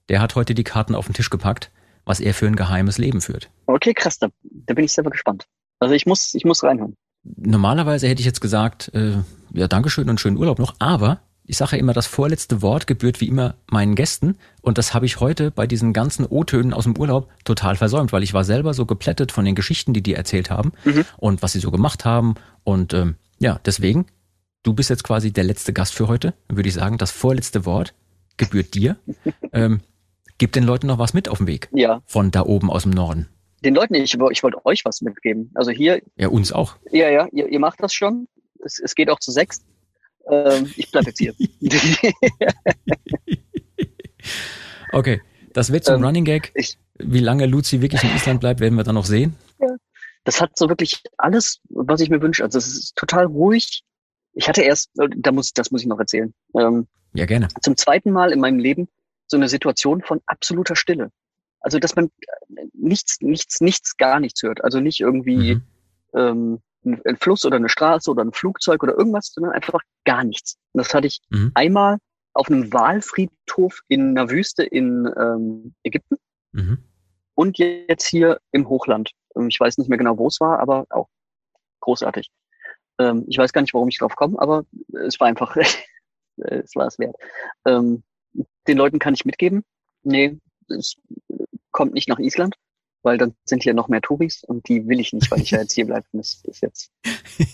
Speaker 3: Der hat heute die Karten auf den Tisch gepackt, was er für ein geheimes Leben führt.
Speaker 6: Okay, krass, da, da bin ich selber gespannt. Also ich muss, ich muss reinhören.
Speaker 3: Normalerweise hätte ich jetzt gesagt, äh, ja, Dankeschön und schönen Urlaub noch, aber ich sage ja immer, das vorletzte Wort gebührt wie immer meinen Gästen und das habe ich heute bei diesen ganzen O-Tönen aus dem Urlaub total versäumt, weil ich war selber so geplättet von den Geschichten, die die erzählt haben und was sie so gemacht haben und ähm, ja, deswegen, du bist jetzt quasi der letzte Gast für heute, dann würde ich sagen, das vorletzte Wort gebührt dir. *laughs* ähm, gib den Leuten noch was mit auf dem Weg
Speaker 6: Ja,
Speaker 3: von da oben aus dem Norden.
Speaker 6: den Leuten, ich, ich wollte euch was mitgeben. Also hier,
Speaker 3: Ja, uns auch.
Speaker 6: ja, ja, ihr, ihr macht das schon. Es, es geht auch zu sechs. Ähm, ich bleib jetzt hier. *laughs*
Speaker 3: Okay, das wird zum
Speaker 6: Ähm,
Speaker 3: Running Gag.
Speaker 6: ich-
Speaker 3: Wie lange Luzi wirklich in Island bleibt, werden wir dann noch sehen.
Speaker 6: das hat so wirklich alles, was ich mir wünsche. Also es ist total ruhig. Ich hatte erst, da muss, das muss ich noch erzählen, ähm,
Speaker 3: Ja, gerne.
Speaker 6: zum zweiten Mal in meinem Leben so eine Situation von absoluter Stille. Also dass man nichts, nichts, nichts, gar nichts hört. Also nicht irgendwie
Speaker 3: Mhm.
Speaker 6: ähm, ein, Fluss oder eine Straße oder ein Flugzeug oder irgendwas, sondern einfach gar nichts. Und das hatte ich
Speaker 3: Mhm.
Speaker 6: einmal auf einem Walfriedhof in einer Wüste in ähm, Ägypten
Speaker 3: Mhm.
Speaker 6: und jetzt hier im Hochland. Ähm, Ich weiß nicht mehr genau, wo es war, aber auch großartig. Ähm, ich weiß gar nicht, warum ich drauf komme, aber es war einfach, *laughs* es war es wert. Ähm, den Leuten kann ich mitgeben, nee, es kommt nicht nach Island, weil dann sind hier noch mehr Touris und die will ich nicht, weil ich ja jetzt hier bleibe. Das ist jetzt,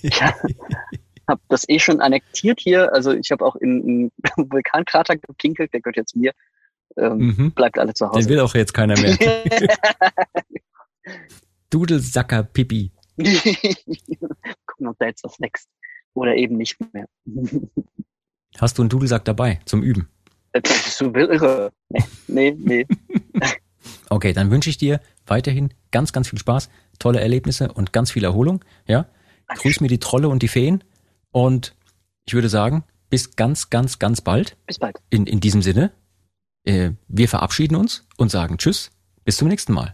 Speaker 6: ich habe das eh schon annektiert hier. Also ich habe auch in, in *laughs* Vulkankrater gepinkelt, der gehört jetzt mir. Ähm,
Speaker 3: Mhm.
Speaker 6: Bleibt alle zu
Speaker 3: Den
Speaker 6: Hause.
Speaker 3: will auch jetzt keiner mehr. *laughs* Dudelsacker Pipi. *laughs*
Speaker 6: Gucken, ob da jetzt was wächst. Oder eben nicht mehr.
Speaker 3: Hast du einen Dudelsack dabei zum Üben?
Speaker 6: Das ist so irre. Nee, nee, nee.
Speaker 3: Okay, dann wünsche ich dir weiterhin ganz, ganz viel Spaß, tolle Erlebnisse und ganz viel Erholung. Ja, grüß mir die Trolle und die Feen und ich würde sagen, bis ganz, ganz, ganz bald.
Speaker 6: Bis bald.
Speaker 3: In, in diesem Sinne, äh, wir verabschieden uns und sagen Tschüss, bis zum nächsten Mal.